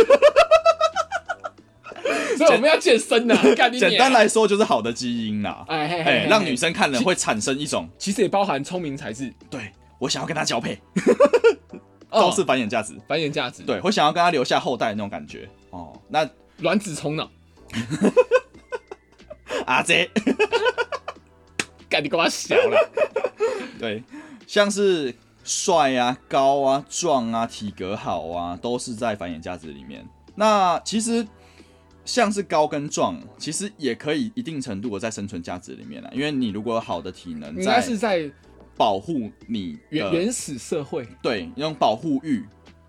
所以我们要健身呐、干你娘简单，来说就是好的基因啦，哎嘿嘿让女生看了会产生一种其实也包含聪明才智，对我想要跟她交配，哦都是繁衍价值。繁衍价值。，对我想要跟她留下后代的那种感觉。哦，那卵子冲脑，(laughs) 阿姐，(laughs) 干你干嘛小了？(laughs) 对，像是帅啊、高啊、壮啊、体格好啊，都是在繁衍价值里面。那其实像是高跟壮，其实也可以一定程度的在生存价值里面了，因为你如果有好的体能，应该是在保护你原原始社会，对，用保护欲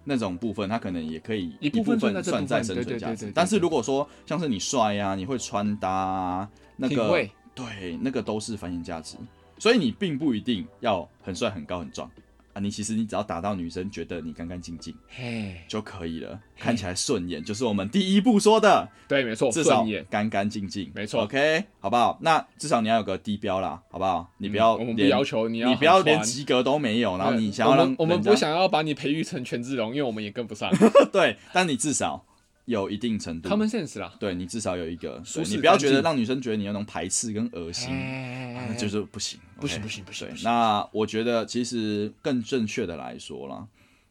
那种部分，它可能也可以一部分算在生存价值。但是如果说像是你帅呀，你会穿搭，那个对，那个都是繁衍价值，所以你并不一定要很帅、很高、很壮。啊，你其实你只要打到女生觉得你干干净净，嘿就可以了，看起来顺眼，就是我们第一步说的。对，没错，至少干干净净，没错。OK，好不好？那至少你要有个低标啦，好不好？你不要，我们不要求你要，你不要连及格都没有，然后你想要让我们不想要把你培育成权志龙，因为我们也跟不上。(laughs) 对，但你至少。有一定程度，common sense 啦，对你至少有一个，你不要觉得让女生觉得你那种排斥跟恶心，那就是不行，不行不行不行。那我觉得其实更正确的来说啦，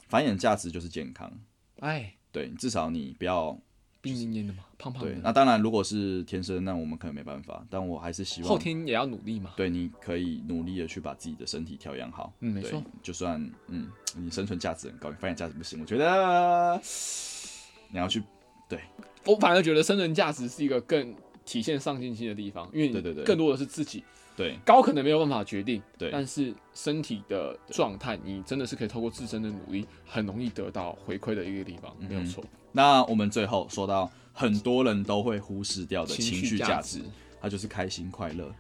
繁衍价值就是健康。哎，对，至少你不要病恹恹的嘛，胖胖。对，那当然如果是天生，那我们可能没办法，但我还是希望后天也要努力嘛。对，你可以努力的去把自己的身体调养好。嗯，没错。就算嗯，你生存价值很高，你繁衍价值不行，我觉得 (sighs) 你要去。对，我反而觉得生存价值是一个更体现上进心的地方，因为对对对，更多的是自己。对，高可能没有办法决定，对，但是身体的状态，你真的是可以透过自身的努力，很容易得到回馈的一个地方，没有错。那我们最后说到很多人都会忽视掉的情绪价值，它就是开心、快乐、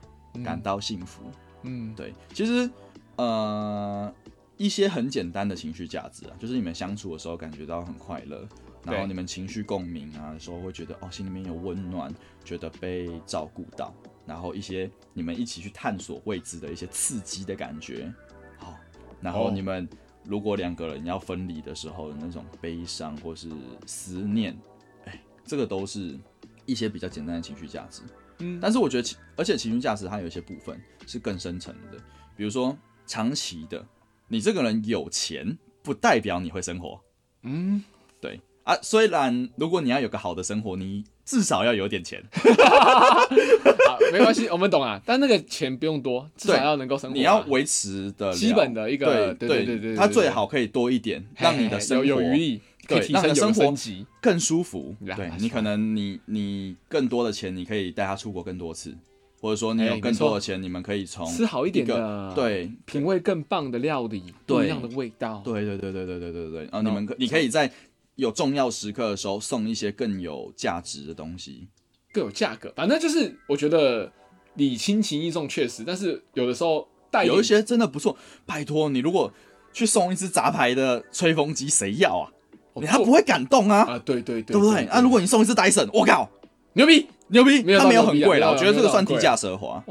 感到幸福。嗯，对，其实呃，一些很简单的情绪价值啊，就是你们相处的时候感觉到很快乐。然后你们情绪共鸣啊的时候，会觉得哦，心里面有温暖，觉得被照顾到。然后一些你们一起去探索未知的一些刺激的感觉，好。然后你们如果两个人要分离的时候的那种悲伤或是思念，哎，这个都是一些比较简单的情绪价值。嗯。但是我觉得，而且情绪价值它有一些部分是更深层的，比如说长期的，你这个人有钱，不代表你会生活。嗯，对。啊，虽然如果你要有个好的生活，你至少要有点钱。(laughs) 好，没关系，我们懂啊。但那个钱不用多，至少要能够生活。你要维持的基本的一个，对对对对，它最好可以多一点，让你的生活有余力，对，让生活更舒服。对你可能你你更多的钱，你可以带他出国更多次，或者说你有更多的钱，你们可以从吃好一点的，对，品味更棒的料理，不一样的味道。对对对对对对对对。然后你们可你可以在。有重要时刻的时候，送一些更有价值的东西，更有价格。反正就是我觉得礼轻情意重，确实。但是有的时候带有一些真的不错。拜托你，如果去送一只杂牌的吹风机，谁要啊？你他不会感动啊？啊，对对对，对不对？啊，如果你送一只戴森，我靠，牛逼牛逼！它没有很贵啦，我觉得这个算低价奢华。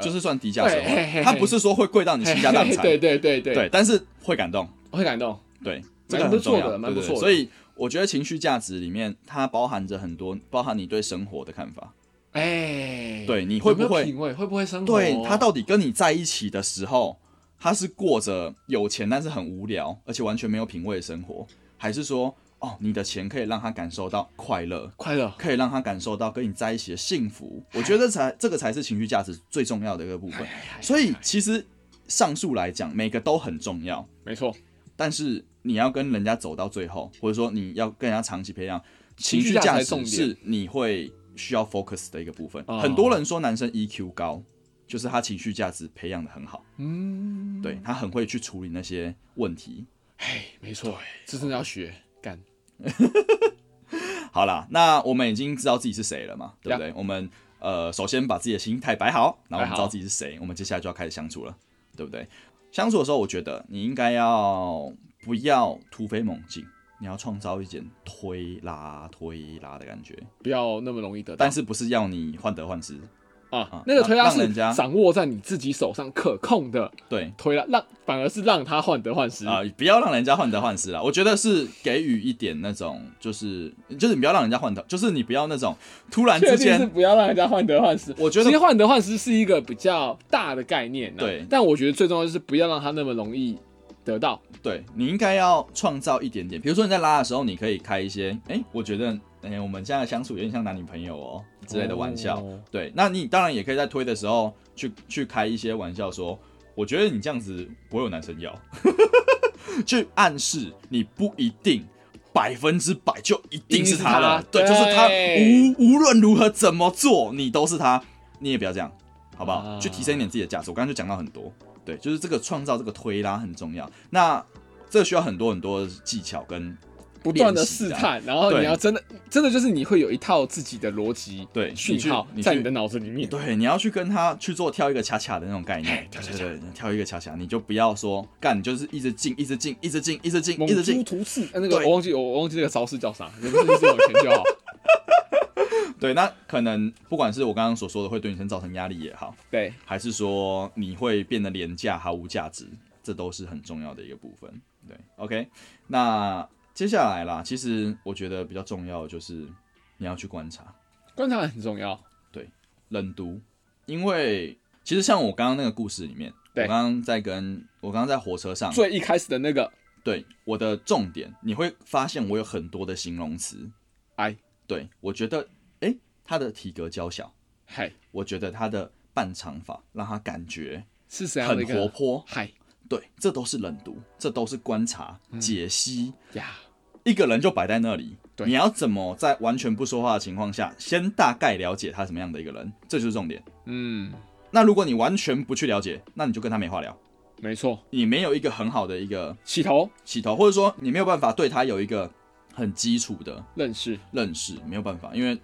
就是算低价奢华，它不是说会贵到你倾家荡产。(laughs) 对对对对对，但是会感动，(laughs) 会感动。对，这个不错的，蛮不错的。所以。我觉得情绪价值里面，它包含着很多，包含你对生活的看法。哎，对，你会不会品味？会不会生活？对他到底跟你在一起的时候，他是过着有钱但是很无聊，而且完全没有品味的生活，还是说，哦，你的钱可以让他感受到快乐，快乐可以让他感受到跟你在一起的幸福？我觉得才这个才是情绪价值最重要的一个部分。所以其实上述来讲，每个都很重要，没错。但是你要跟人家走到最后，或者说你要跟人家长期培养情绪价值，是你会需要 focus 的一个部分。很多人说男生 EQ 高，就是他情绪价值培养的很好。嗯，对他很会去处理那些问题。哎，没错，这真的要学干。(laughs) 好啦，那我们已经知道自己是谁了嘛？对不对？我们呃，首先把自己的心态摆好，然后我们知道自己是谁，我们接下来就要开始相处了，对不对？相处的时候，我觉得你应该要不要突飞猛进，你要创造一点推拉推拉的感觉，不要那么容易得到。但是不是要你患得患失啊？那个推拉是掌握在你自己手上可控的，对推拉让反而是让他患得患失啊！不要让人家患得患失啦。我觉得是给予一点那种，就是就是你不要让人家患得，就是你不要那种突然之间是不要让人家患得患失。我觉得其实患得患失是一个比较大的概念，对。但我觉得最重要就是不要让他那么容易得到。对你应该要创造一点点，比如说你在拉的时候，你可以开一些，哎，我觉得哎，我们现在相处有点像男女朋友哦之类的玩笑。对，那你当然也可以在推的时候去去开一些玩笑说。我觉得你这样子不会有男生要，(laughs) 去暗示你不一定百分之百就一定是他了，对，就是他对无无论如何怎么做，你都是他，你也不要这样，好不好？啊去提升一点自己的价值。我刚刚就讲到很多，对，就是这个创造这个推拉很重要。那这需要很多很多技巧跟不断的试探，然后你要真的真的就是你会有一套自己的逻辑对讯你去你在你的脑子里面。对，你要去跟他去做跳一个恰恰的那种概念，对对对，跳一个恰恰，你就不要说干，你就是一直进，一直进，一直进，一直进，一直进，突刺，呃那个我忘记我我忘记那个招式叫啥，你们自己有钱就好。(laughs) 对，那可能不管是我刚刚所说的会对女生造成压力也好，对，还是说你会变得廉价、毫无价值，这都是很重要的一个部分。对，OK，那接下来啦，其实我觉得比较重要的就是你要去观察观察很重要。对冷读，因为其实像我刚刚那个故事里面，我刚刚在跟我刚刚在火车上，最一开始的那个，对我的重点，你会发现我有很多的形容词。哎，对我觉得，诶，他的体格娇小，嗨，我觉得他的半长发让他感觉是怎样的很？活泼。嗨。对，这都是冷读，这都是观察、嗯。解析。呀，一个人就摆在那里，对。你要怎么在完全不说话的情况下，先大概了解他什么样的一个人，这就是重点。嗯，那如果你完全不去了解，那你就跟他没话聊，没错，你没有一个很好的一个起头。起头，或者说你没有办法对他有一个很基础的认识，认识，没有办法，因为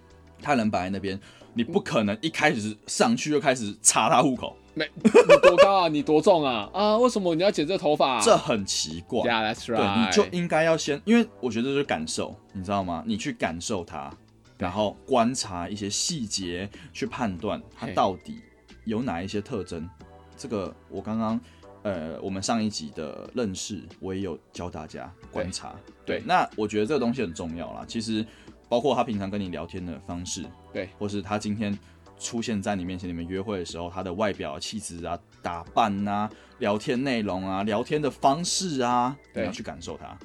他人摆在那边，你不可能一开始上去就开始查他户口，没你多高啊？你多重啊？啊，为什么你要剪这头发？这很奇怪。对，right。你就应该要先，因为我觉得这就是感受，你知道吗？你去感受它，然后观察一些细节，去判断它到底有哪一些特征。这个我刚刚呃，我们上一集的认识，我也有教大家观察。对那我觉得这个东西很重要啦。其实包括他平常跟你聊天的方式，对，或是他今天出现在你面前，你们约会的时候，他的外表、气质啊、打扮啊、聊天内容啊、聊天的方式啊，你要去感受他。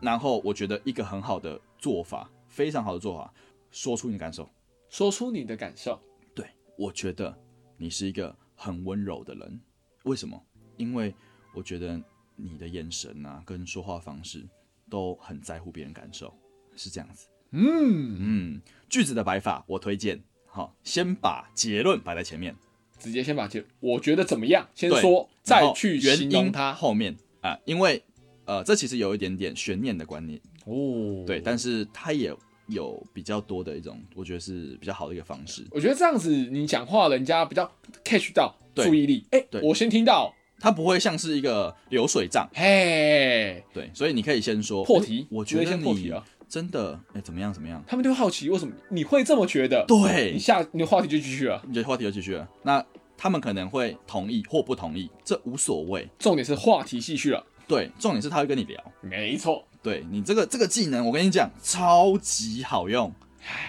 然后我觉得一个很好的做法，非常好的做法，说出你的感受。说出你的感受。对我觉得你是一个很温柔的人，为什么？因为我觉得你的眼神啊，跟说话方式都很在乎别人感受，是这样子。嗯，嗯，句子的摆法我推荐，好，先把结论摆在前面，直接先把结，我觉得怎么样？先对说，再去原因它。后面啊、因为呃，这其实有一点点悬念的观念，哦，对，但是它也有比较多的一种，我觉得是比较好的一个方式。我觉得这样子你讲话，人家比较 catch 到注意力。哎、对我先听到，它不会像是一个流水账，嘿，对，所以你可以先说破题诶我觉得你先破题了真的哎、怎么样怎么样，他们就好奇为什么你会这么觉得。对你下你的话题就继续了。你的话题就继续了。那他们可能会同意或不同意，这无所谓。重点是话题继续了。对，重点是他会跟你聊。没错，对你这个这个技能，我跟你讲，超级好用，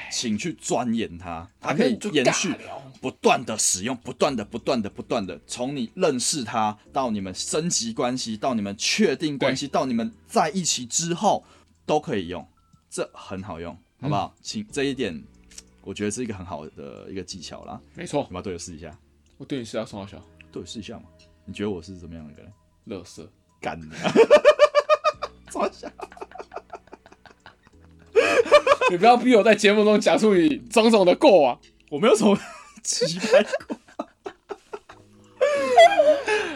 请去钻研它，它可以延续不断的使用，不断的、不断的、不断的，从你认识他到你们升级关系，到你们确定关系，到你们在一起之后，都可以用，这很好用，好不好？请这一点，我觉得是一个很好的一个技巧啦，没错要。不要对我试一下？我对你是要送到小，对我试一下嘛？你觉得我是怎么样的一个人？乐色。干的，怎么想？你不要逼我在节目中讲出你种种的过往。我没有什么奇葩。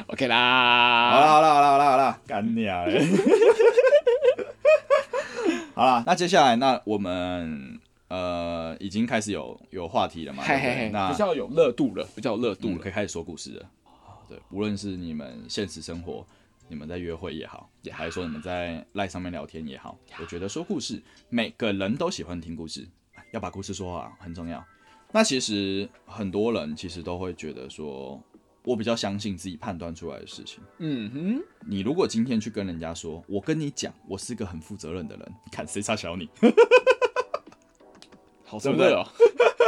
(laughs) OK 啦好啦，啦好啦好啦好啦好啦，干你啊！好啦，那接下来那我们呃已经开始有有话题了嘛？对不对嘿嘿嘿，那比较有热度了，比较有热度了。度可以开始说故事了。对，无论是你们现实生活，你们在约会也好，也还是说你们在赖上面聊天也好，我觉得说故事，每个人都喜欢听故事，要把故事说好很重要。那其实很多人其实都会觉得说，我比较相信自己判断出来的事情。嗯哼，你如果今天去跟人家说，我跟你讲，我是个很负责任的人，(laughs) 看谁差小你，(laughs) 好对不对热哦，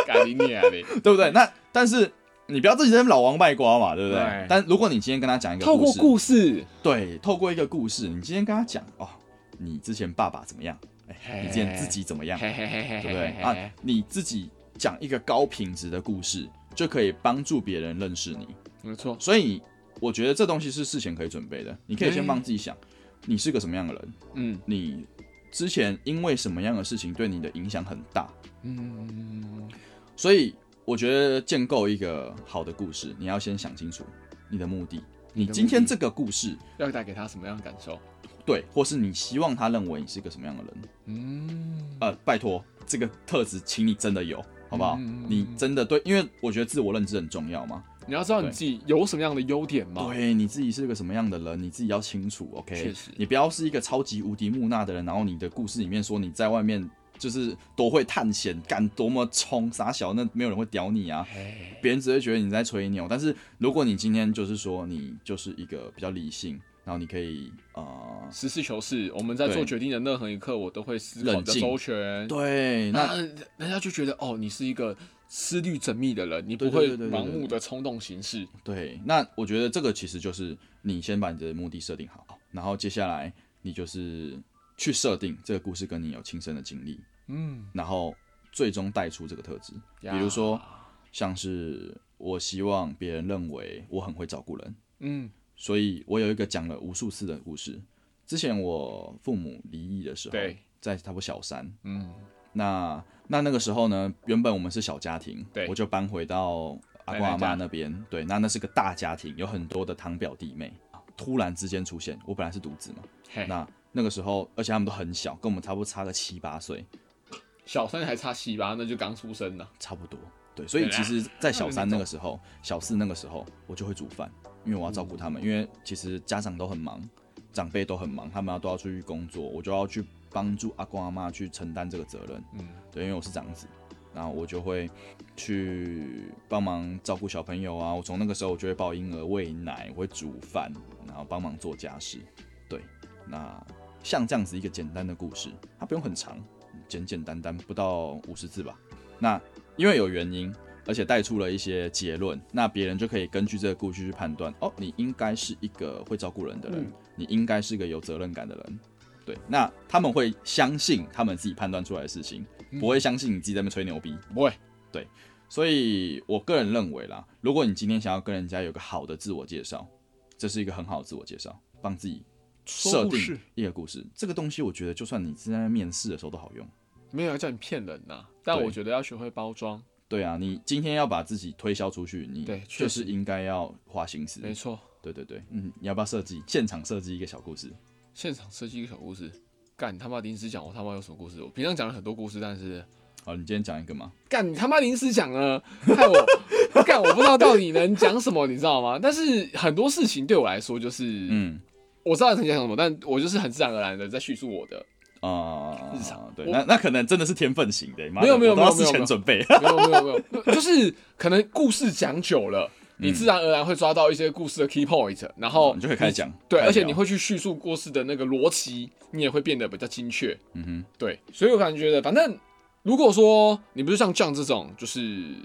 干你啊你！对不对？(laughs) 那但是你不要自己在老王卖瓜嘛，对不对？对但如果你今天跟他讲一个透过事，故事，对，透过一个故事，你今天跟他讲哦，你之前爸爸怎么样？哎，嘿你之前自己怎么样？嘿嘿嘿嘿对不对？啊，你自己讲一个高品质的故事，就可以帮助别人认识你。没错，所以我觉得这东西是事前可以准备的，你可以先帮自己想，你是个什么样的人，嗯你之前因为什么样的事情对你的影响很大，嗯，所以我觉得建构一个好的故事，你要先想清楚你的目的。你今天这个故事，要带给他什么样的感受？对，或是你希望他认为你是个什么样的人？嗯，呃，拜托，这个特质，请你真的有，好不好？嗯你真的对，因为我觉得自我认知很重要嘛。你要知道你自己有什么样的优点吗。对，你自己是个什么样的人，你自己要清楚，OK？确实你不要是一个超级无敌木讷的人，然后你的故事里面说你在外面就是多会探险，敢多么冲傻小，那没有人会屌你啊。哎，别人只会觉得你在吹牛。但是如果你今天就是说你就是一个比较理性，然后你可以呃，实事求是，我们在做决定的任何一刻，我都会思考的周全。对，那那人家就觉得哦，你是一个思虑缜密的人，你不会盲目的冲动行事。对，那我觉得这个其实就是你先把你的目的设定好，然后接下来你就是去设定这个故事跟你有亲身的经历，嗯，然后最终带出这个特质。比如说，像是我希望别人认为我很会照顾人，嗯所以我有一个讲了无数次的故事。之前我父母离异的时候对，在差不多小三，嗯，那那那个时候呢，原本我们是小家庭，对。我就搬回到阿公阿妈那边，对，那那是个大家庭，有很多的堂表弟妹。突然之间出现，我本来是独子嘛，嘿，那那个时候，而且他们都很小，跟我们差不多差个七八岁，小三还差七八，那就刚出生呢。差不多。对，所以其实，在小三那个时候，小四那个时候，我就会煮饭，因为我要照顾他们，因为其实家长都很忙，长辈都很忙，他们要都要出去工作，我就要去帮助阿公阿妈去承担这个责任。嗯，对，因为我是长子，然后我就会去帮忙照顾小朋友啊。我从那个时候，我就会抱婴儿、喂奶，我会煮饭，然后帮忙做家事。对，那像这样子一个简单的故事，它不用很长，简简单单不到五十字吧。那因为有原因，而且带出了一些结论，那别人就可以根据这个故事去判断，哦，你应该是一个会照顾人的人，嗯你应该是个有责任感的人。对，那他们会相信他们自己判断出来的事情，不会相信你自己在那边吹牛逼。不会，对所以我个人认为啦，如果你今天想要跟人家有个好的自我介绍，这是一个很好的自我介绍，帮自己设定一个故事。这个东西，我觉得就算你是在面试的时候都好用。没有要叫你骗人呐，但我觉得要学会包装。对啊，你今天要把自己推销出去，你对确实就是应该要花心思。没错，对对对，嗯，你要不要设计现场设计一个小故事？现场设计一个小故事。干你他妈临时讲，我他妈有什么故事？我平常讲了很多故事，但是好，你今天讲一个嘛？干你他妈临时讲了，害我干我不知道到底能讲什么，你知道吗？但是很多事情对我来说就是，嗯我知道你想讲什么，但我就是很自然而然的在叙述我的。啊、日常对，那那可能真的是天分型的，没有没有没有事前准备。没有没有没有，就是可能故事讲久了，你自然而然会抓到一些故事的 key point，然后你就可以开始讲对，而且你会去叙述故事的那个逻辑，你也会变得比较精确。嗯哼，对，所以我感觉得，反正如果说你不是像酱这种，就是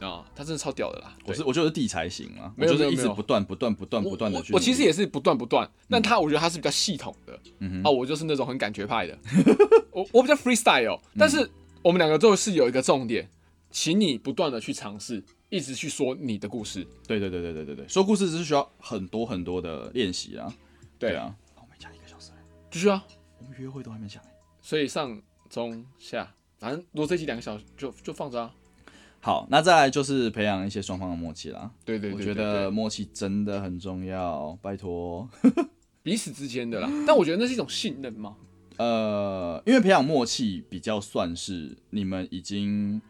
啊，他真的超屌的啦。我是我就是地才型啊，有就是一直不断不断不断不断的去。我我其实也是不断不断，但他我觉得他是比较系统的、嗯哼啊，我就是那种很感觉派的，(laughs) 我我比较 freestyle，但嗯是我们两个都是有一个重点，请你不断的去尝试，一直去说你的故事。对对对对对对对，说故事是需要很多很多的练习啊。对啊，我们讲一个小时了，继续啊，我们约会都还没讲欸所以上中下，反正如果这集两个小时就就放着啊。好，那再来就是培养一些双方的默契啦。对对对对我觉得默契真的很重要，拜托。(laughs) 彼此之间的啦，但我觉得那是一种信任吗？呃，因为培养默契比较算是你们已经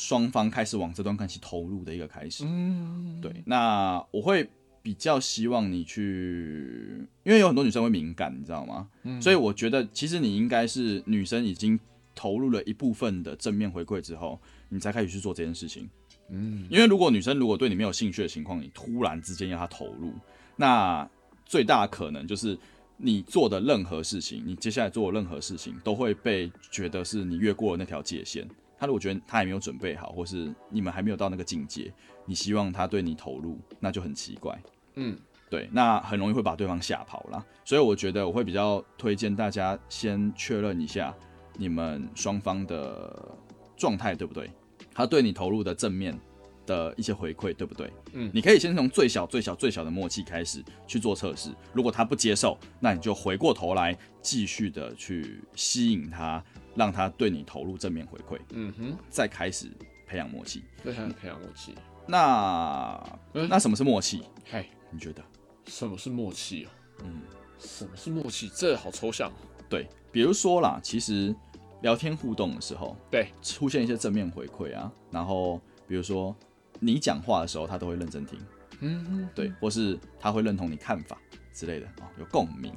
双方开始往这段关系投入的一个开始。嗯，对，那我会比较希望你去，因为有很多女生会敏感，你知道吗？嗯所以我觉得其实你应该是女生已经投入了一部分的正面回馈之后，你才开始去做这件事情。嗯，因为如果女生如果对你没有兴趣的情况，你突然之间要她投入，那最大的可能就是你做的任何事情，你接下来做的任何事情都会被觉得是你越过了那条界限。他如果觉得他还没有准备好，或是你们还没有到那个境界，你希望他对你投入，那就很奇怪。嗯，对，那很容易会把对方吓跑啦。所以我觉得我会比较推荐大家先确认一下你们双方的状态对不对，他对你投入的正面的一些回馈，对不对？嗯你可以先从最小、最小、最小的默契开始去做测试。如果他不接受，那你就回过头来继续的去吸引他，让他对你投入正面回馈，嗯哼，再开始培养默契。对，开始培养默契。那嗯那什么是默契？嗨，你觉得？什么是默契哦？嗯，什么是默契？这好抽象哦。对，比如说啦，其实聊天互动的时候，对，出现一些正面回馈啊，然后比如说你讲话的时候，他都会认真听，嗯哼，对，或是他会认同你看法之类的哦，有共鸣，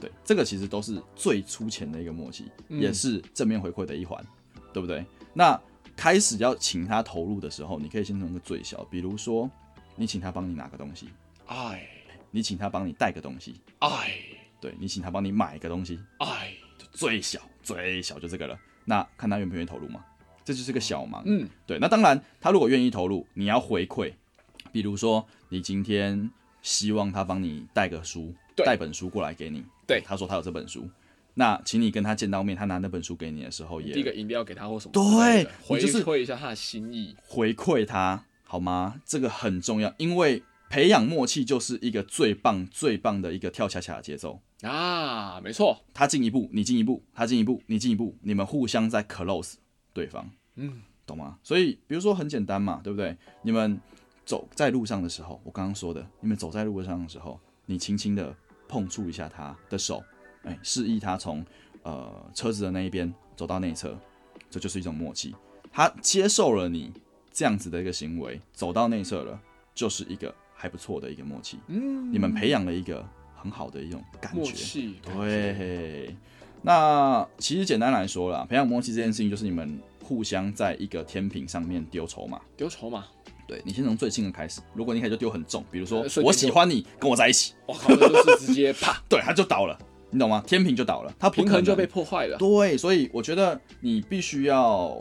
对，这个其实都是最粗浅的一个默契，嗯也是正面回馈的一环，对不对？那开始要请他投入的时候，你可以先从一个最小，比如说你请他帮你拿个东西，哎你请他帮你带个东西，哎对你请他帮你买个东西，哎，就，最小最小就这个了。那看他愿不愿意投入嘛，这就是个小忙。嗯，对。那当然，他如果愿意投入，你要回馈，比如说你今天希望他帮你带个书，对带本书过来给你。对他说他有这本书，那请你跟他见到面，他拿那本书给你的时候，也递个饮料给他或什么对回馈一下他的心意。回馈他好吗？这个很重要，因为培养默契就是一个最棒最棒的一个跳恰恰的节奏。啊，没错，他进一步，你进一步，他进一步，你进一步，你们互相在 close 对方，嗯，懂吗？所以比如说很简单嘛，对不对？你们走在路上的时候，我刚刚说的，你们走在路上的时候，你轻轻的碰触一下他的手，哎，示意他从呃车子的那一边走到内侧，这就是一种默契。他接受了你这样子的一个行为，走到内侧了，就是一个还不错的一个默契。嗯，你们培养了一个很好的一种感默。契，对，那其实简单来说啦，培养默契这件事情就是你们互相在一个天平上面丢筹码。丢筹码，对你先从最轻的开始，如果你一开始就丢很重，比如说我喜欢你，跟我在一起，我靠，那就是直接啪，(laughs) 对，他就倒了，你懂吗？天平就倒了，他平衡就被破坏了。对，所以我觉得你必须要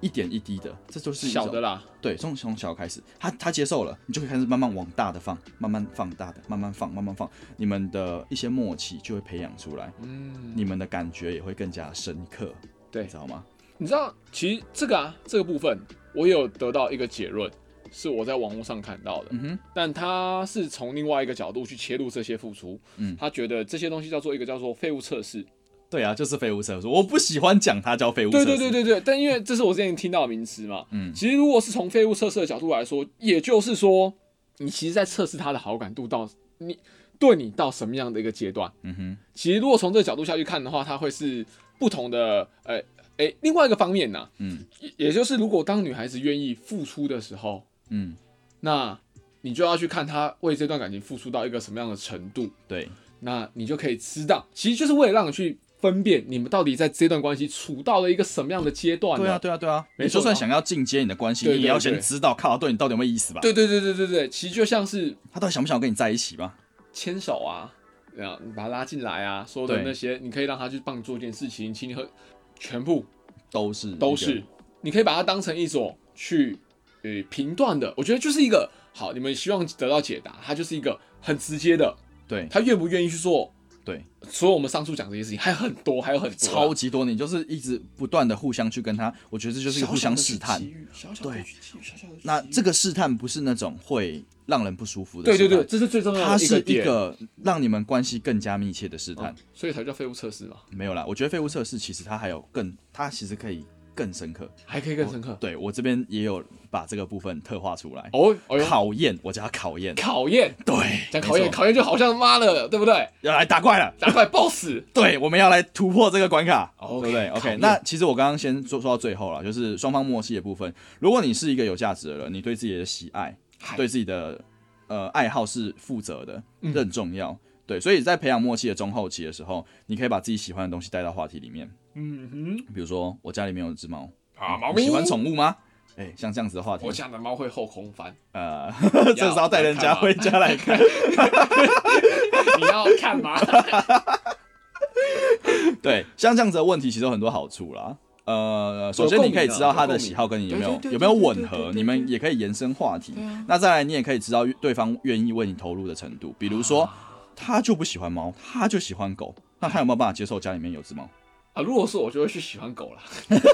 一点一滴的，这就是小的啦，对，从从小开始，他他接受了，你就可以开始慢慢往大的放，慢慢放大的，慢慢放，慢慢放，你们的一些默契就会培养出来，嗯，你们的感觉也会更加深刻，对你知道吗？你知道，其实这个啊，这个部分我有得到一个结论，是我在网络上看到的，嗯哼，但他是从另外一个角度去切入这些付出，嗯他觉得这些东西叫做一个叫做废物测试，对啊，就是废物测试，我不喜欢讲它叫废物测试，对对对对对，但因为这是我之前听到的名词嘛，嗯。其实如果是从废物测试的角度来说，也就是说，你其实在测试他的好感度到你对你到什么样的一个阶段。嗯哼，其实如果从这个角度下去看的话，它会是不同的，呃，诶，另外一个方面呢，嗯。也也就是如果当女孩子愿意付出的时候，嗯，那你就要去看她为这段感情付出到一个什么样的程度，对，那你就可以知道，其实就是为了让你去分辨你们到底在这段关系处到了一个什么样的阶段对啊呢对啊对啊，没错。你就算想要进阶你的关系，对你也要对对。先知道，靠，他对你到底有没有意思吧？对对对对对对，其实就像是他到底想不想跟你在一起吧？牵手啊，啊，你把他拉进来啊，说的那些，你可以让他去帮你做一件事情，请你喝，全部都是都是，你可以把它当成一种去呃评断的，我觉得就是一个好，你们希望得到解答，它就是一个很直接的，对。他愿不愿意去做？对，除了我们上述讲这些事情还有很多，还有很多啊。超级多，你就是一直不断的互相去跟他，我觉得这就是一个互相试探。对。那这个试探不是那种会让人不舒服的对对对，这是最重要的它是一，个让你们关系更加密切的试探。所以才叫废物测试吧，没有啦，我觉得废物测试其实它还有更，它其实可以更深刻。还可以更深刻。对我这边也有把这个部分特化出来。哦，考验，我叫他考验。考验，对，讲考验，考验就好像妈的，对不对？要来打怪了。打怪 BOSS，(laughs) 对，我们要来突破这个关卡对不对？OK，那其实我刚刚先说说到最后了，就是双方默契的部分。如果你是一个有价值的人，你对自己的喜爱、对自己的呃爱好是负责的，嗯这很重要。对，所以在培养默契的中后期的时候，你可以把自己喜欢的东西带到话题里面。嗯哼，比如说，我家里面有一只猫，啊，猫咪喜欢宠物吗？哎、像这样子的话题我，家的猫会后空翻，呃，(laughs) 这是要带人家回家来看。(laughs) 你要看吗？(laughs) 对，像这样子的问题其实有很多好处啦。呃，首先你可以知道他的喜好跟你有没有有没有吻合，你们也可以延伸话题。那再来，你也可以知道对方愿意为你投入的程度。比如说，他就不喜欢猫，他就喜欢狗，那他有没有办法接受家里面有只猫？啊，如果是我就会去喜欢狗了。(laughs)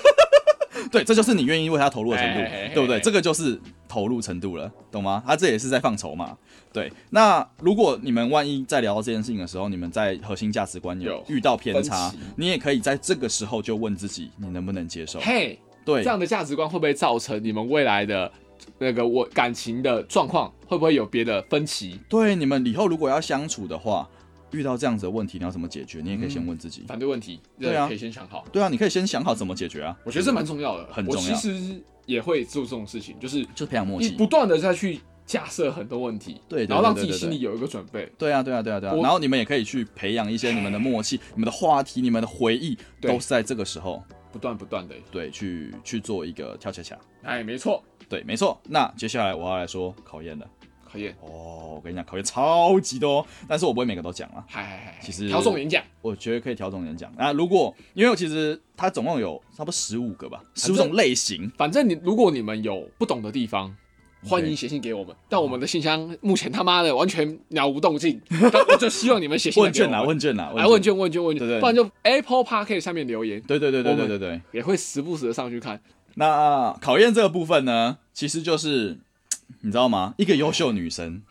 对，这就是你愿意为他投入的程度，对不对？哎这个就是投入程度了，懂吗？他这也是在放筹嘛。对，那如果你们万一在聊到这件事情的时候，你们在核心价值观有有遇到偏差，你也可以在这个时候就问自己，你能不能接受？嘿，对这，样的价值观会不会造成你们未来的那个我感情的状况会不会有别的分歧？对，你们以后如果要相处的话，遇到这样子的问题，你要怎么解决？你也可以先问自己。反对问题，对啊可以先想好。对啊，你可以先想好怎么解决啊，我觉得这蛮重要的，很重要我其实也会做这种事情，就是就是培养默契。不断的再去假设很多问题，对对然后让自己心里有一个准备。对啊，对啊，对啊，对啊。然后你们也可以去培养一些你们的默契、你们的话题、你们的回忆，都是在这个时候，不断不断的，对，去去做一个跳恰恰。哎，没错，对，没错。那接下来我要来说考验了。考验，哦，我跟你讲，考验超级多，但是我不会每个都讲啊。嗨嗨嗨，其实挑重点讲，我觉得可以调整点讲。那如果因为其实它总共有差不多十五个吧，十五正种类型。反正你如果你们有不懂的地方。欢迎写信给我们，但我们的信箱目前他妈的完全鸟无动静，(laughs) 我就希望你们写信来问卷啊，问卷啊，来问卷问卷问卷，不然就 Apple Park 上面留言，对对对对对对对。也会时不时的上去看。那考验这个部分呢，其实就是 (tsk) 你知道吗？一个优秀女生，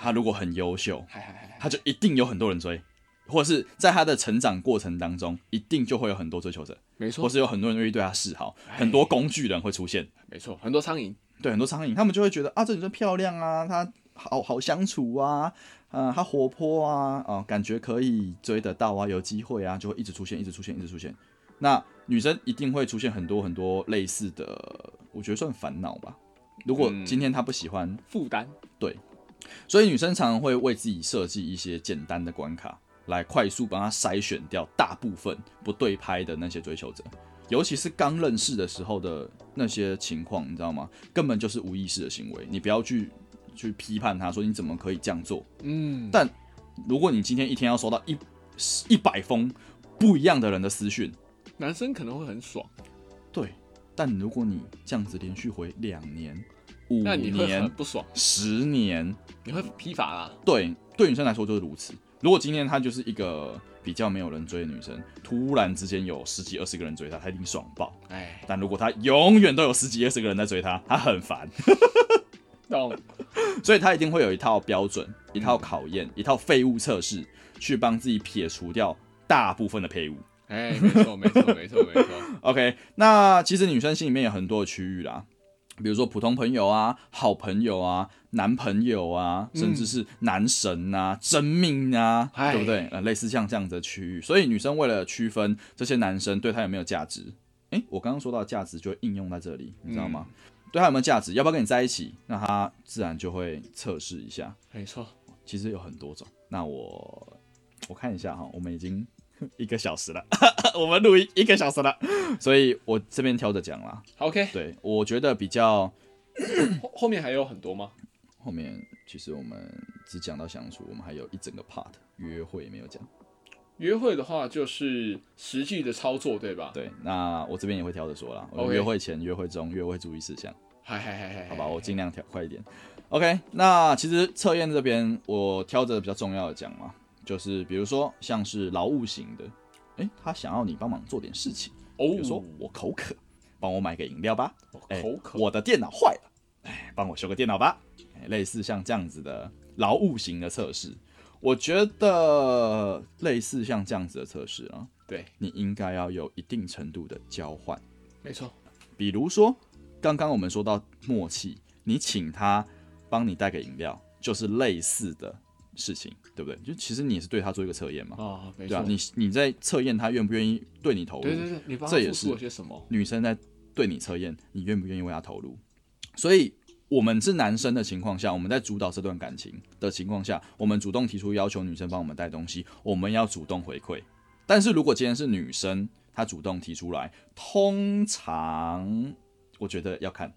她如果很优秀，她就一定有很多人追，或者是在她的成长过程当中，一定就会有很多追求者，没错或是有很多人愿意对她示好，哎很多工具人会出现。没错，很多苍蝇，对，很多苍蝇，他们就会觉得啊，这女生漂亮啊，她好好相处啊，啊、她活泼啊，哦、感觉可以追得到啊，有机会啊，就会一直出现，一直出现，一直出现。那女生一定会出现很多很多类似的，我觉得算烦恼吧。如果嗯今天她不喜欢，负担，对所以女生常常会为自己设计一些简单的关卡，来快速帮她筛选掉大部分不对拍的那些追求者。尤其是刚认识的时候的那些情况，你知道吗？根本就是无意识的行为，你不要去去批判他说你怎么可以这样做。嗯，但如果你今天一天要收到一一百封不一样的人的私讯，男生可能会很爽，对，但如果你这样子连续回两年、五那你会很年、不爽，十年，你会疲乏啦。对，对女生来说就是如此。如果今天她就是一个比较没有人追的女生，突然之间有十几二十个人追她，她一定爽爆。哎，但如果她永远都有十几二十个人在追她，她很烦，(laughs) 懂，所以她一定会有一套标准、一套考验、一套废物测试，去帮自己撇除掉大部分的废物。哎，没错，没错，没错，没错。(laughs) OK，那其实女生心里面有很多的区域啦，比如说普通朋友啊、好朋友啊、男朋友啊，甚至是男神啊、真命啊，哎对不对？呃，类似像这样子的区域，所以女生为了区分这些男生对她有没有价值，诶，我刚刚说到价值就会应用在这里，你知道吗？对他有没有价值，要不要跟你在一起，那他自然就会测试一下。没错，其实有很多种，那我我看一下哈，我们已经 (laughs) 一个小时了，(laughs) 我们录音一个小时了，所以我这边挑着讲啦。好 OK，对，我觉得比较后 (coughs) 后面还有很多吗？后面，其实我们只讲到相处，我们还有一整个 part 约会没有讲。约会的话就是实际的操作，对吧？对，那我这边也会挑着说啦，我约会前、约会中、约会注意事项，嗨嗨嗨嗨，好吧，我尽量挑快一点。OK，那其实测验这边我挑着比较重要的讲嘛，就是比如说像是劳务型的，诶，他想要你帮忙做点事情。哦比如说我口渴，帮我买个饮料吧。哎口渴，我的电脑坏了，哎，帮我修个电脑吧。哎类似像这样子的劳务型的测试，我觉得类似像这样子的测试啊，对，你应该要有一定程度的交换。没错，比如说，刚刚我们说到默契，你请他帮你带个饮料，就是类似的事情，对不对？就其实你也是对他做一个测验嘛，啊，没错，对啊，你你在测验他愿不愿意对你投入，对对对，这也是出了些什么？女生在对你测验，你愿不愿意为她投入？所以，我们是男生的情况下，我们在主导这段感情的情况下，我们主动提出要求女生帮我们带东西，我们要主动回馈。但是如果今天是女生，她主动提出来，通常我觉得要看。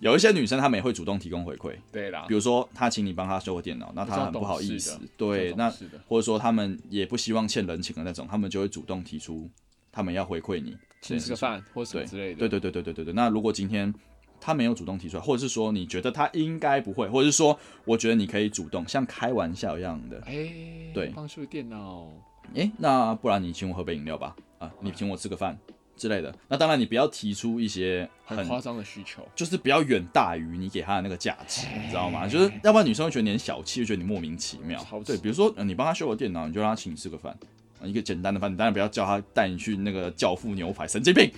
有一些女生她们也会主动提供回馈，对啦。比，如说她请你帮她修个电脑，那她很不好意思，对，那，或者说她们也不希望欠人情的那种，她们就会主动提出他们要回馈你，请吃个饭或什么对之类的，对对对对对对对。那如果今天他没有主动提出来，或者是说你觉得他应该不会，或者是说我觉得你可以主动，像开玩笑一样的，哎，对帮修电脑，诶，那不然你请我喝杯饮料吧，啊，你请我吃个饭，之类的。那当然，你不要提出一些很很夸张的需求。就是不要远大于你给他的那个价值，你知道吗？就是要不然女生会觉得你很小气，就觉得你莫名其妙对，比如说、呃你帮他修个电脑，你就让他请你吃个饭，啊一个简单的饭，你当然不要叫他带你去那个教父牛排，神经病。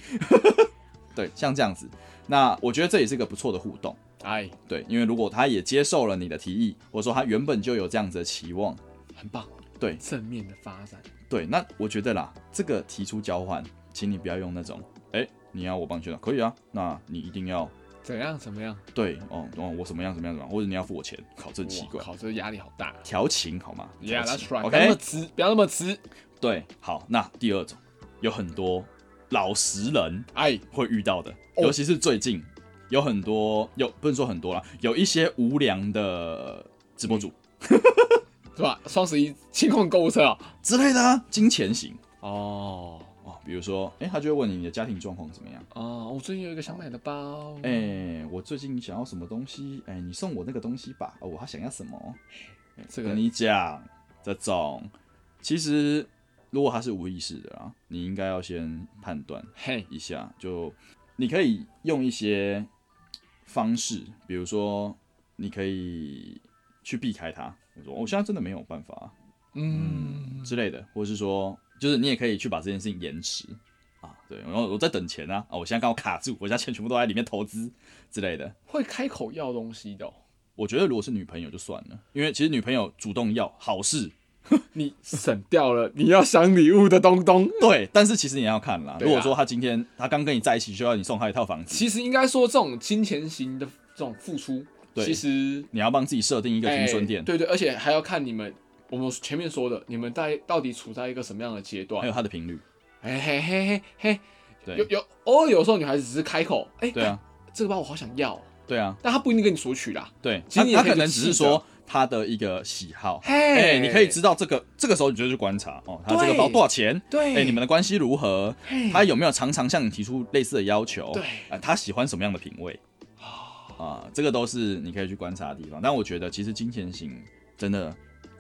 (laughs) 对，像这样子，那我觉得这也是一个不错的互动。哎，对，因为如果他也接受了你的提议，或者说他原本就有这样子的期望，很棒，对正面的发展。对，那我觉得啦，这个提出交换，请你不要用那种，哎、你要我帮你修，可以啊，那你一定要怎样怎么样？对哦哦，我什么样怎么样怎么样，或者你要付我钱，考，这奇怪哇，靠，这压力好大。调情好吗 Yeah, 调 that's 情 right. 不要那么 OK，直，不要那么直。对，好，那第二种有很多老实人哎，会遇到的，哦尤其是最近有很多有不能说很多啦，有一些无良的直播主是吧？双十一清空购物车啊。之类的啊，金钱型哦哦，比如说，哎、他就会问你你的家庭状况怎么样？哦，我最近有一个想买的包。哎、我最近想要什么东西？哎、你送我那个东西吧。哦，我还想要什么？(laughs) 这个跟你讲，这种其实如果他是无意识的啊，你应该要先判断嘿，一下，就你可以用一些方式，比如说你可以去避开他，我说我现在真的没有办法啊、嗯，之类的，或者是说，就是你也可以去把这件事情延迟啊，对，然后我在等钱啊，啊，我现在刚好卡住，我现在钱全部都在里面投资之类的。会开口要东西的哦、我觉得如果是女朋友就算了，因为其实女朋友主动要好事，(laughs) 你省掉了你要想礼物的东东。对，但是其实你要看啦。啊如果说他今天他刚跟你在一起，就要你送他一套房子，其实应该说，这种金钱型的这种付出，对其实你要帮自己设定一个停损点，哎对对，而且还要看你们，我们前面说的，你们在到底处在一个什么样的阶段还？有它的频率。哎嘿嘿嘿嘿，有对，有偶尔有时候女孩子只是开口，哎、对啊，这个包我好想要，对啊，但她不一定跟你索取啦。对，其实他他可能只是说他的一个喜好。嘿，哎、你可以知道这个，这个时候你就去观察哦，他这个包多少钱？对，哎、你们的关系如何？嘿他有没有常常向你提出类似的要求？对啊、他喜欢什么样的品味？啊，这个都是你可以去观察的地方。但我觉得其实金钱型真的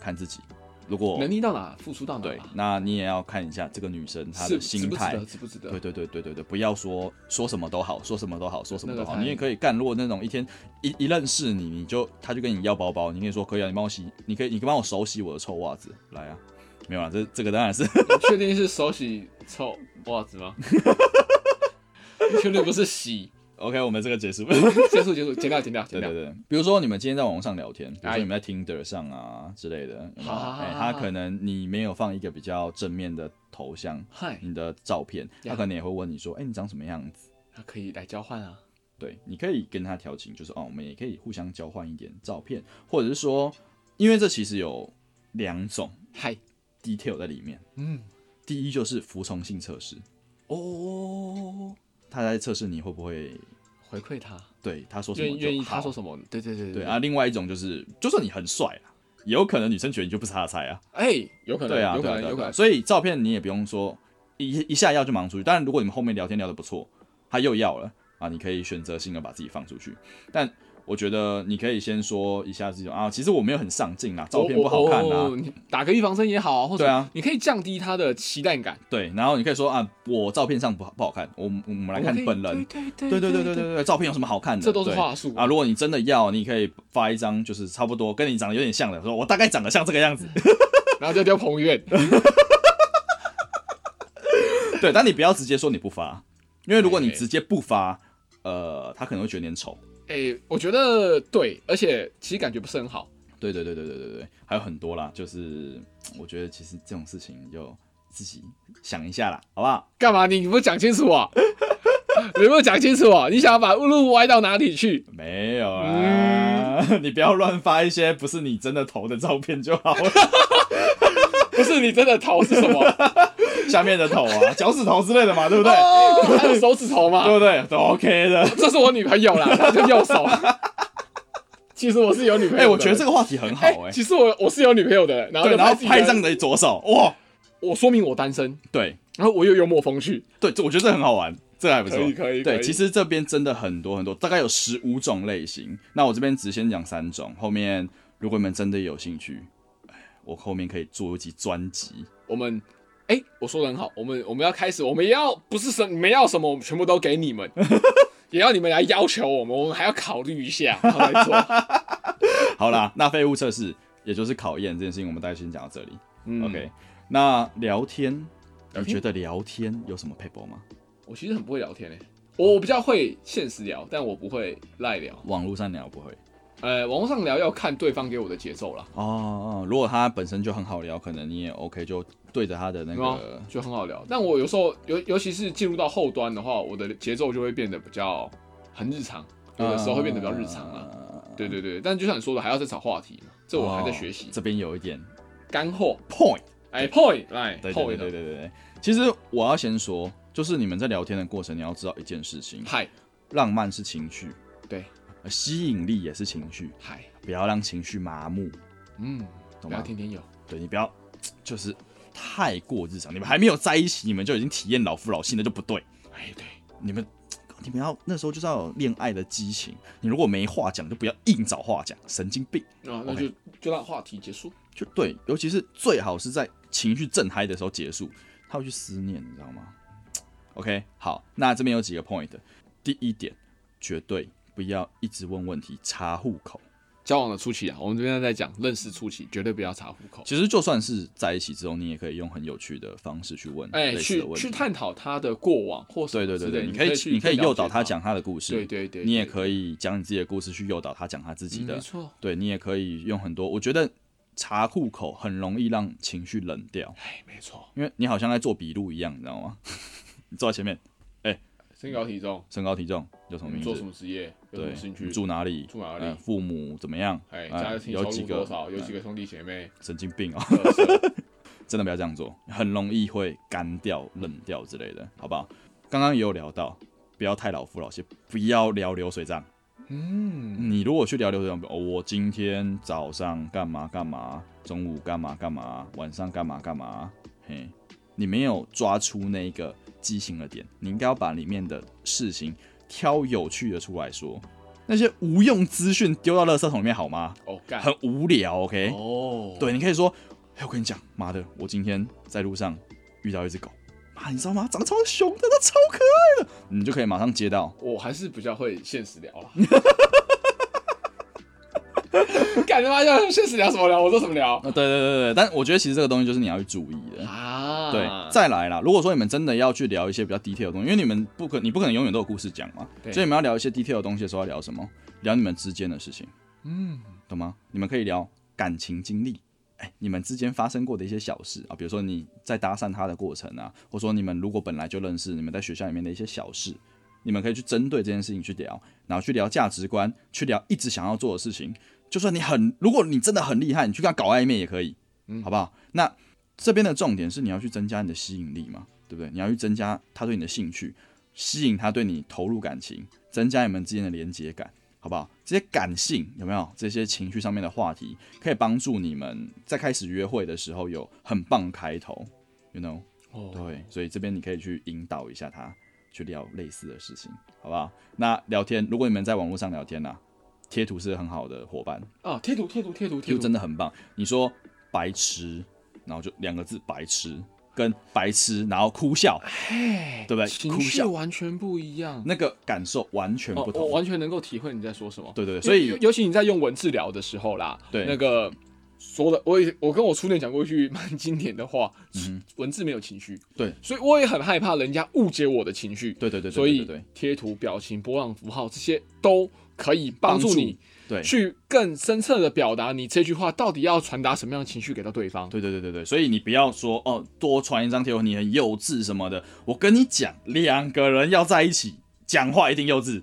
看自己，如果能力到哪，付出到哪对，那你也要看一下这个女生她的心态值不值得，。对对对对对对，不要说说什么都好，说什么都好，说什么都好。你也可以干，如果那种一天一一认识你，你就他就跟你要包包，你可以说可以啊，你帮我洗，你可以你帮我手洗我的臭袜子，来啊，没有啊，这这个当然是你确定是手洗臭袜子吗？(laughs) 你确定不是洗？OK，我们这个结束。(laughs) 结束结束，剪掉剪掉剪掉。对对对，比如说你们今天在网上聊天，比如哎说你们在 Tinder 上啊之类的，哎，他可能你没有放一个比较正面的头像，嗨，你的照片，他可能也会问你说，哎，你长什么样子？那可以来交换啊。对，你可以跟他调情，就是哦，我们也可以互相交换一点照片，或者是说，因为这其实有两种嗨，detail 在里面。嗯，第一就是服从性测试，哦，他在测试你会不会回馈他，对他说什么就愿意愿意他说什么，对对对对啊。，另外一种就是，就算你很帅啊，也有可能女生觉得你就不是他的菜啊。哎，有可能，对啊，有可能。所以照片你也不用说一一下要就忙出去。当然，如果你们后面聊天聊得不错，他又要了啊，你可以选择性的把自己放出去。但我觉得你可以先说一下这种啊，其实我没有很上镜啊，照片不好看呐。打个预防针也好啊，或者对啊，你可以降低他的期待感。对，然后你可以说啊，我照片上不好不好看，我我们来看你本人。对对对对对对對，照片有什么好看的？这都是话术啊。如果你真的要，你可以发一张就是差不多跟你长得有点像的，说我大概长得像这个样子，(laughs) 然后就丢彭于晏。(laughs) 对，但你不要直接说你不发，因为如果你直接不发，呃，他可能会觉得你丑。哎，我觉得对，而且其实感觉不是很好。对对对对对对对，还有很多啦，就是 (tsk) 我觉得其实这种事情就自己想一下啦，好不好？干嘛？你不讲清楚啊？(laughs) 你有没有讲清楚啊？你想要把路歪到哪里去？没有啊，(laughs) 你不要乱发一些不是你真的头的照片就好了，(laughs) 不是你真的头是什么？下面的头啊，脚趾头之类的嘛，对不对？哦，还有手指头嘛对？不对？都 OK 的。(laughs) 这是我女朋友啦，她就右手。其实我是有女朋友哎、的。我觉得这个话题很好哎、其实我我是有女朋友的，然后然后拍上的左手，哇，我说明我单身，对然后我又幽默风趣，对，这我觉得这很好玩，这个还不错。可以可以。对，其实这边真的很多很多，大概有十五种类型。那我这边只先讲三种，后面如果你们真的有兴趣，哎我后面可以做一集专辑。我们哎、我说的很好，我们我们要开始，我们也要不是什你们要什么，我们全部都给你们，(laughs) 也要你们来要求我们，我们还要考虑一下，然后来做。(laughs) 好啦，那废物测试也就是考验这件事情，我们大概先讲到这里。嗯 OK，那聊天，你觉得聊天有什么 paper 吗？我其实很不会聊天诶、我比较会现实聊，但我不会赖聊。网络上聊不会呃，网络上聊要看对方给我的节奏了，哦哦。如果他本身就很好聊，可能你也 OK，就对着他的那个就很好聊。但我有时候尤尤其是进入到后端的话，我的节奏就会变得比较很日常，有的时候会变得比较日常啊。呃对对对，但就像你说的，还要再找话题嘛，这我还在学习哦。这边有一点干货，point。哎，point，来对对对 point，对对对对。其实我要先说，就是你们在聊天的过程，你要知道一件事情：嗨，浪漫是情绪，对，呃吸引力也是情绪，嗨，不要让情绪麻木，嗯，不要懂吗？天天有，对你不要就是太过日常，你们还没有在一起，你们就已经体验老夫老妻，那就不对。哎，对，你们你们要那时候就是要有恋爱的激情，你如果没话讲，就不要硬找话讲，神经病。啊，那就就让话题结束。就对，尤其是最好是在情绪正嗨的时候结束，他会去思念，你知道吗？OK，好，那这边有几个 point。第一点，绝对不要一直问问题，查户口。交往的初期啊，我们这边在讲认识初期，绝对不要查户口。其实就算是在一起之后，你也可以用很有趣的方式去问哎，去。去探讨他的过往或什对对对你可以你可以诱导他，讲他的故事，对对对，你也可以讲你自己的故事去诱导他讲他自己的嗯没，错。对你也可以用很多。我觉得查户口很容易让情绪冷掉，哎，没错，因为你好像在做笔录一样，你知道吗？你 (laughs) 坐在前面，哎身高体重，身高体重叫什么名字？做什么职业，对兴趣？你，住哪里？住哪里？呃，父母怎么样？哎，有几个入多少，有几个兄弟姐妹，神经病啊，(laughs) 真的不要这样做，很容易会干掉、冷掉之类的，好不好？刚刚也有聊到，不要太老夫老妻，不要聊流水账。嗯，你如果去聊流水账，哦，我今天早上干嘛干嘛，中午干嘛干嘛，晚上干嘛干嘛，嘿，你没有抓出那个畸形的点，你应该要把里面的事情挑有趣的出来说。那些无用资讯丢到垃圾桶里面好吗？哦，干，很无聊，OK？、哦，对，你可以说，哎、我跟你讲，妈的，我今天在路上遇到一只狗，妈，你知道吗？长得超凶的，它超可爱的，你就可以马上接到。我还是比较会现实聊了。(laughs) 干他妈要现实聊什么聊？我说什么聊啊，对对对对，但我觉得其实这个东西就是你要去注意的。啊？对，再来啦。如果说你们真的要去聊一些比较 detail 的东西，因为你们不可，你不可能永远都有故事讲嘛，所以你们要聊一些 detail 的东西的时候，要聊什么？聊你们之间的事情，嗯，懂吗？你们可以聊感情经历，哎，你们之间发生过的一些小事啊，比如说你在搭讪他的过程啊，或者说你们如果本来就认识，你们在学校里面的一些小事，你们可以去针对这件事情去聊，然后去聊价值观，去聊一直想要做的事情。就算你很，如果你真的很厉害，你去跟他搞暧昧也可以，嗯好不好？那这边的重点是你要去增加你的吸引力嘛，对不对？你要去增加他对你的兴趣，吸引他对你投入感情，增加你们之间的连接感，好不好？这些感性有没有？这些情绪上面的话题，可以帮助你们在开始约会的时候有很棒的开头，you know？哦，对，所以这边你可以去引导一下他去聊类似的事情，好不好？那聊天，如果你们在网络上聊天呐、贴图是很好的伙伴，啊，贴图贴图贴图贴就图，真的很棒。你说白痴，然后就两个字白痴，跟白痴，然后哭笑，哎，对不对？情哭笑。绪完全不一样。那个感受完全哦不，同。我完全能够体会你在说什么。对对对，所以尤尤其你在用文字聊的时候啦，对。那个说的，我也我跟我初恋讲过一句蛮经典的话，嗯文字没有情绪，对，所以我也很害怕人家误解我的情绪，对对对对，所以对对。贴图、表情、波浪符号这些都可以帮助你对去更深刻的表达你这句话到底要传达什么样的情绪给到对方。对对对对对，所以你不要说哦，多传一张贴文你很幼稚什么的。我跟你讲，两个人要在一起讲话一定幼稚，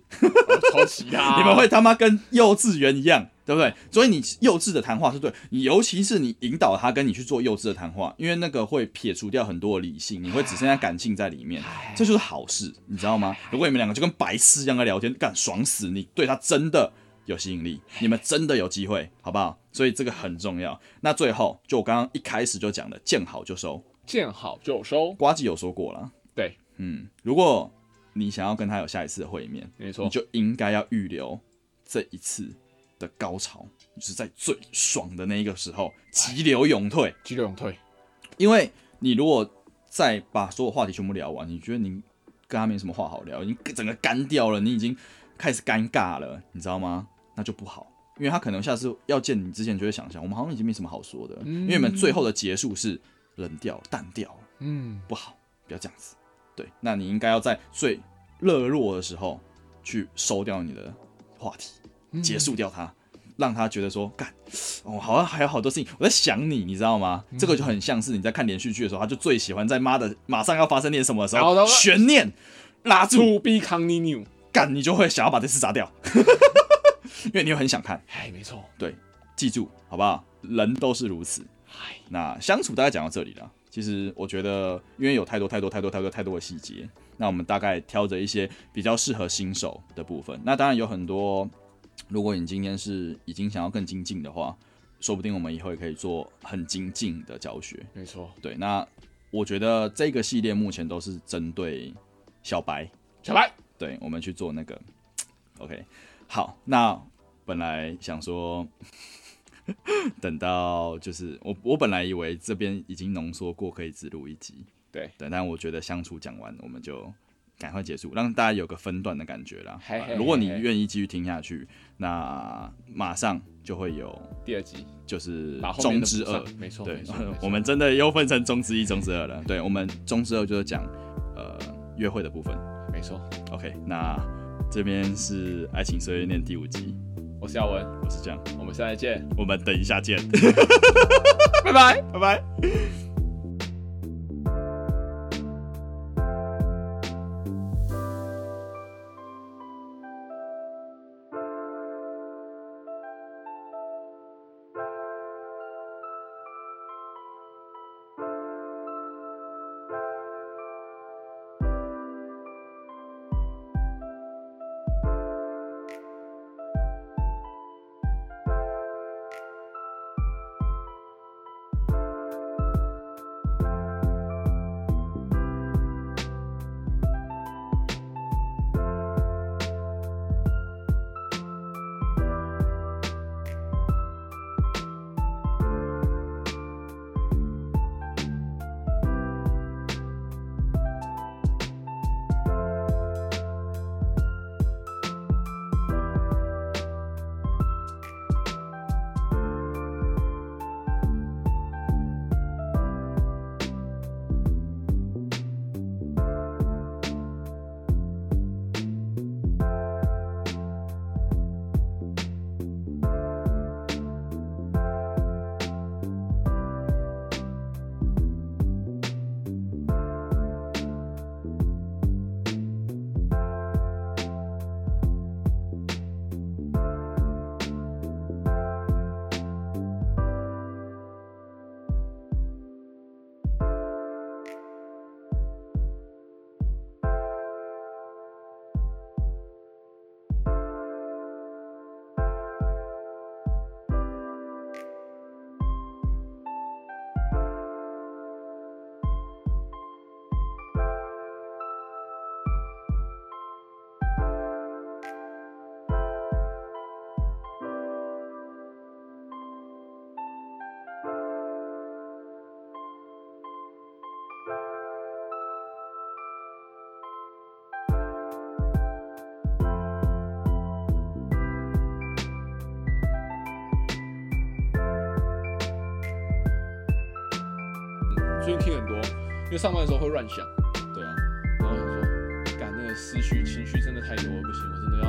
抄袭他，(laughs) 你们会他妈跟幼稚园一样，对不对？所以你幼稚的谈话是对，你尤其是你引导他跟你去做幼稚的谈话，因为那个会撇除掉很多的理性，你会只剩下感性在里面，这就是好事，你知道吗？如果你们两个就跟白痴一样在聊天，干爽死，你对他真的有吸引力，你们真的有机会，好不好？所以这个很重要。那最后，就我刚刚一开始就讲的，见好就收。见好就收，瓜吉有说过了，对，嗯，如果你想要跟他有下一次的会面，没错你，就应该要预留这一次的高潮，就是在最爽的那一个时候急流勇退，急流勇退，因为你如果再把所有话题全部聊完，你觉得你跟他没什么话好聊，你整个干掉了，你已经开始尴尬了，你知道吗？那就不好，因为他可能下次要见你之前就会想想，我们好像已经没什么好说的，因为你们最后的结束是冷掉、淡掉，嗯，不好，不要这样子。对，那你应该要在最热络的时候去收掉你的话题，结束掉它。让他觉得说干哦，好像还有好多事情我在想你，你知道吗？这个就很像是你在看连续剧的时候，他就最喜欢在妈的马上要发生点什么的时候，悬念拉住，To be continue，干你就会想要把这事砸掉，因为你又很想看。哎，没错，对，记住好不好？人都是如此。那相处大概讲到这里了。其实我觉得，因为有太多太多太多太多太多的细节，那我们大概挑着一些比较适合新手的部分。那当然有很多。如果你今天是已经想要更精进的话，说不定我们以后也可以做很精进的教学。没错，对。那我觉得这个系列目前都是针对小白，小白，对我们去做那个。OK，好。那本来想说，(laughs) 等到就是我我本来以为这边已经浓缩过，可以只录一集。对，对。但我觉得相处讲完，我们就。赶快结束，让大家有个分段的感觉啦。如果你愿意继续听下去，那马上就会有第二集，就是中之二。没错，对，(laughs) 我们真的又分成中之一、中之二了。对，我们中之二就是讲呃约会的部分。没错。OK，那这边是爱情碎碎念第五集，我是耀文，我是江，我们下次见，我们等一下见，(laughs) 拜拜，拜拜。为上班的时候会乱想，对啊，然后想说，感那个思绪情绪真的太多了，不行，我真的要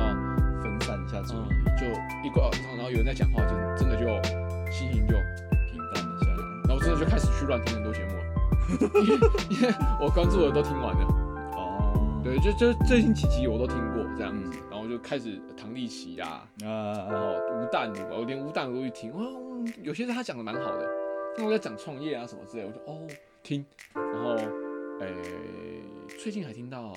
分散一下注意力，就一挂，然后有人在讲话，就真的就心情就平淡了下来，然后我真的就开始去乱听很多节目了，因为我关注的都听完了，哦，对，就就最近几集我都听过这样子，然后就开始唐立奇啊，啊，然后吴淡如，我连吴淡如都去听，哦，有些人他讲的蛮好的。那我在讲创业啊什么之类，我就哦听，然后诶最近还听到？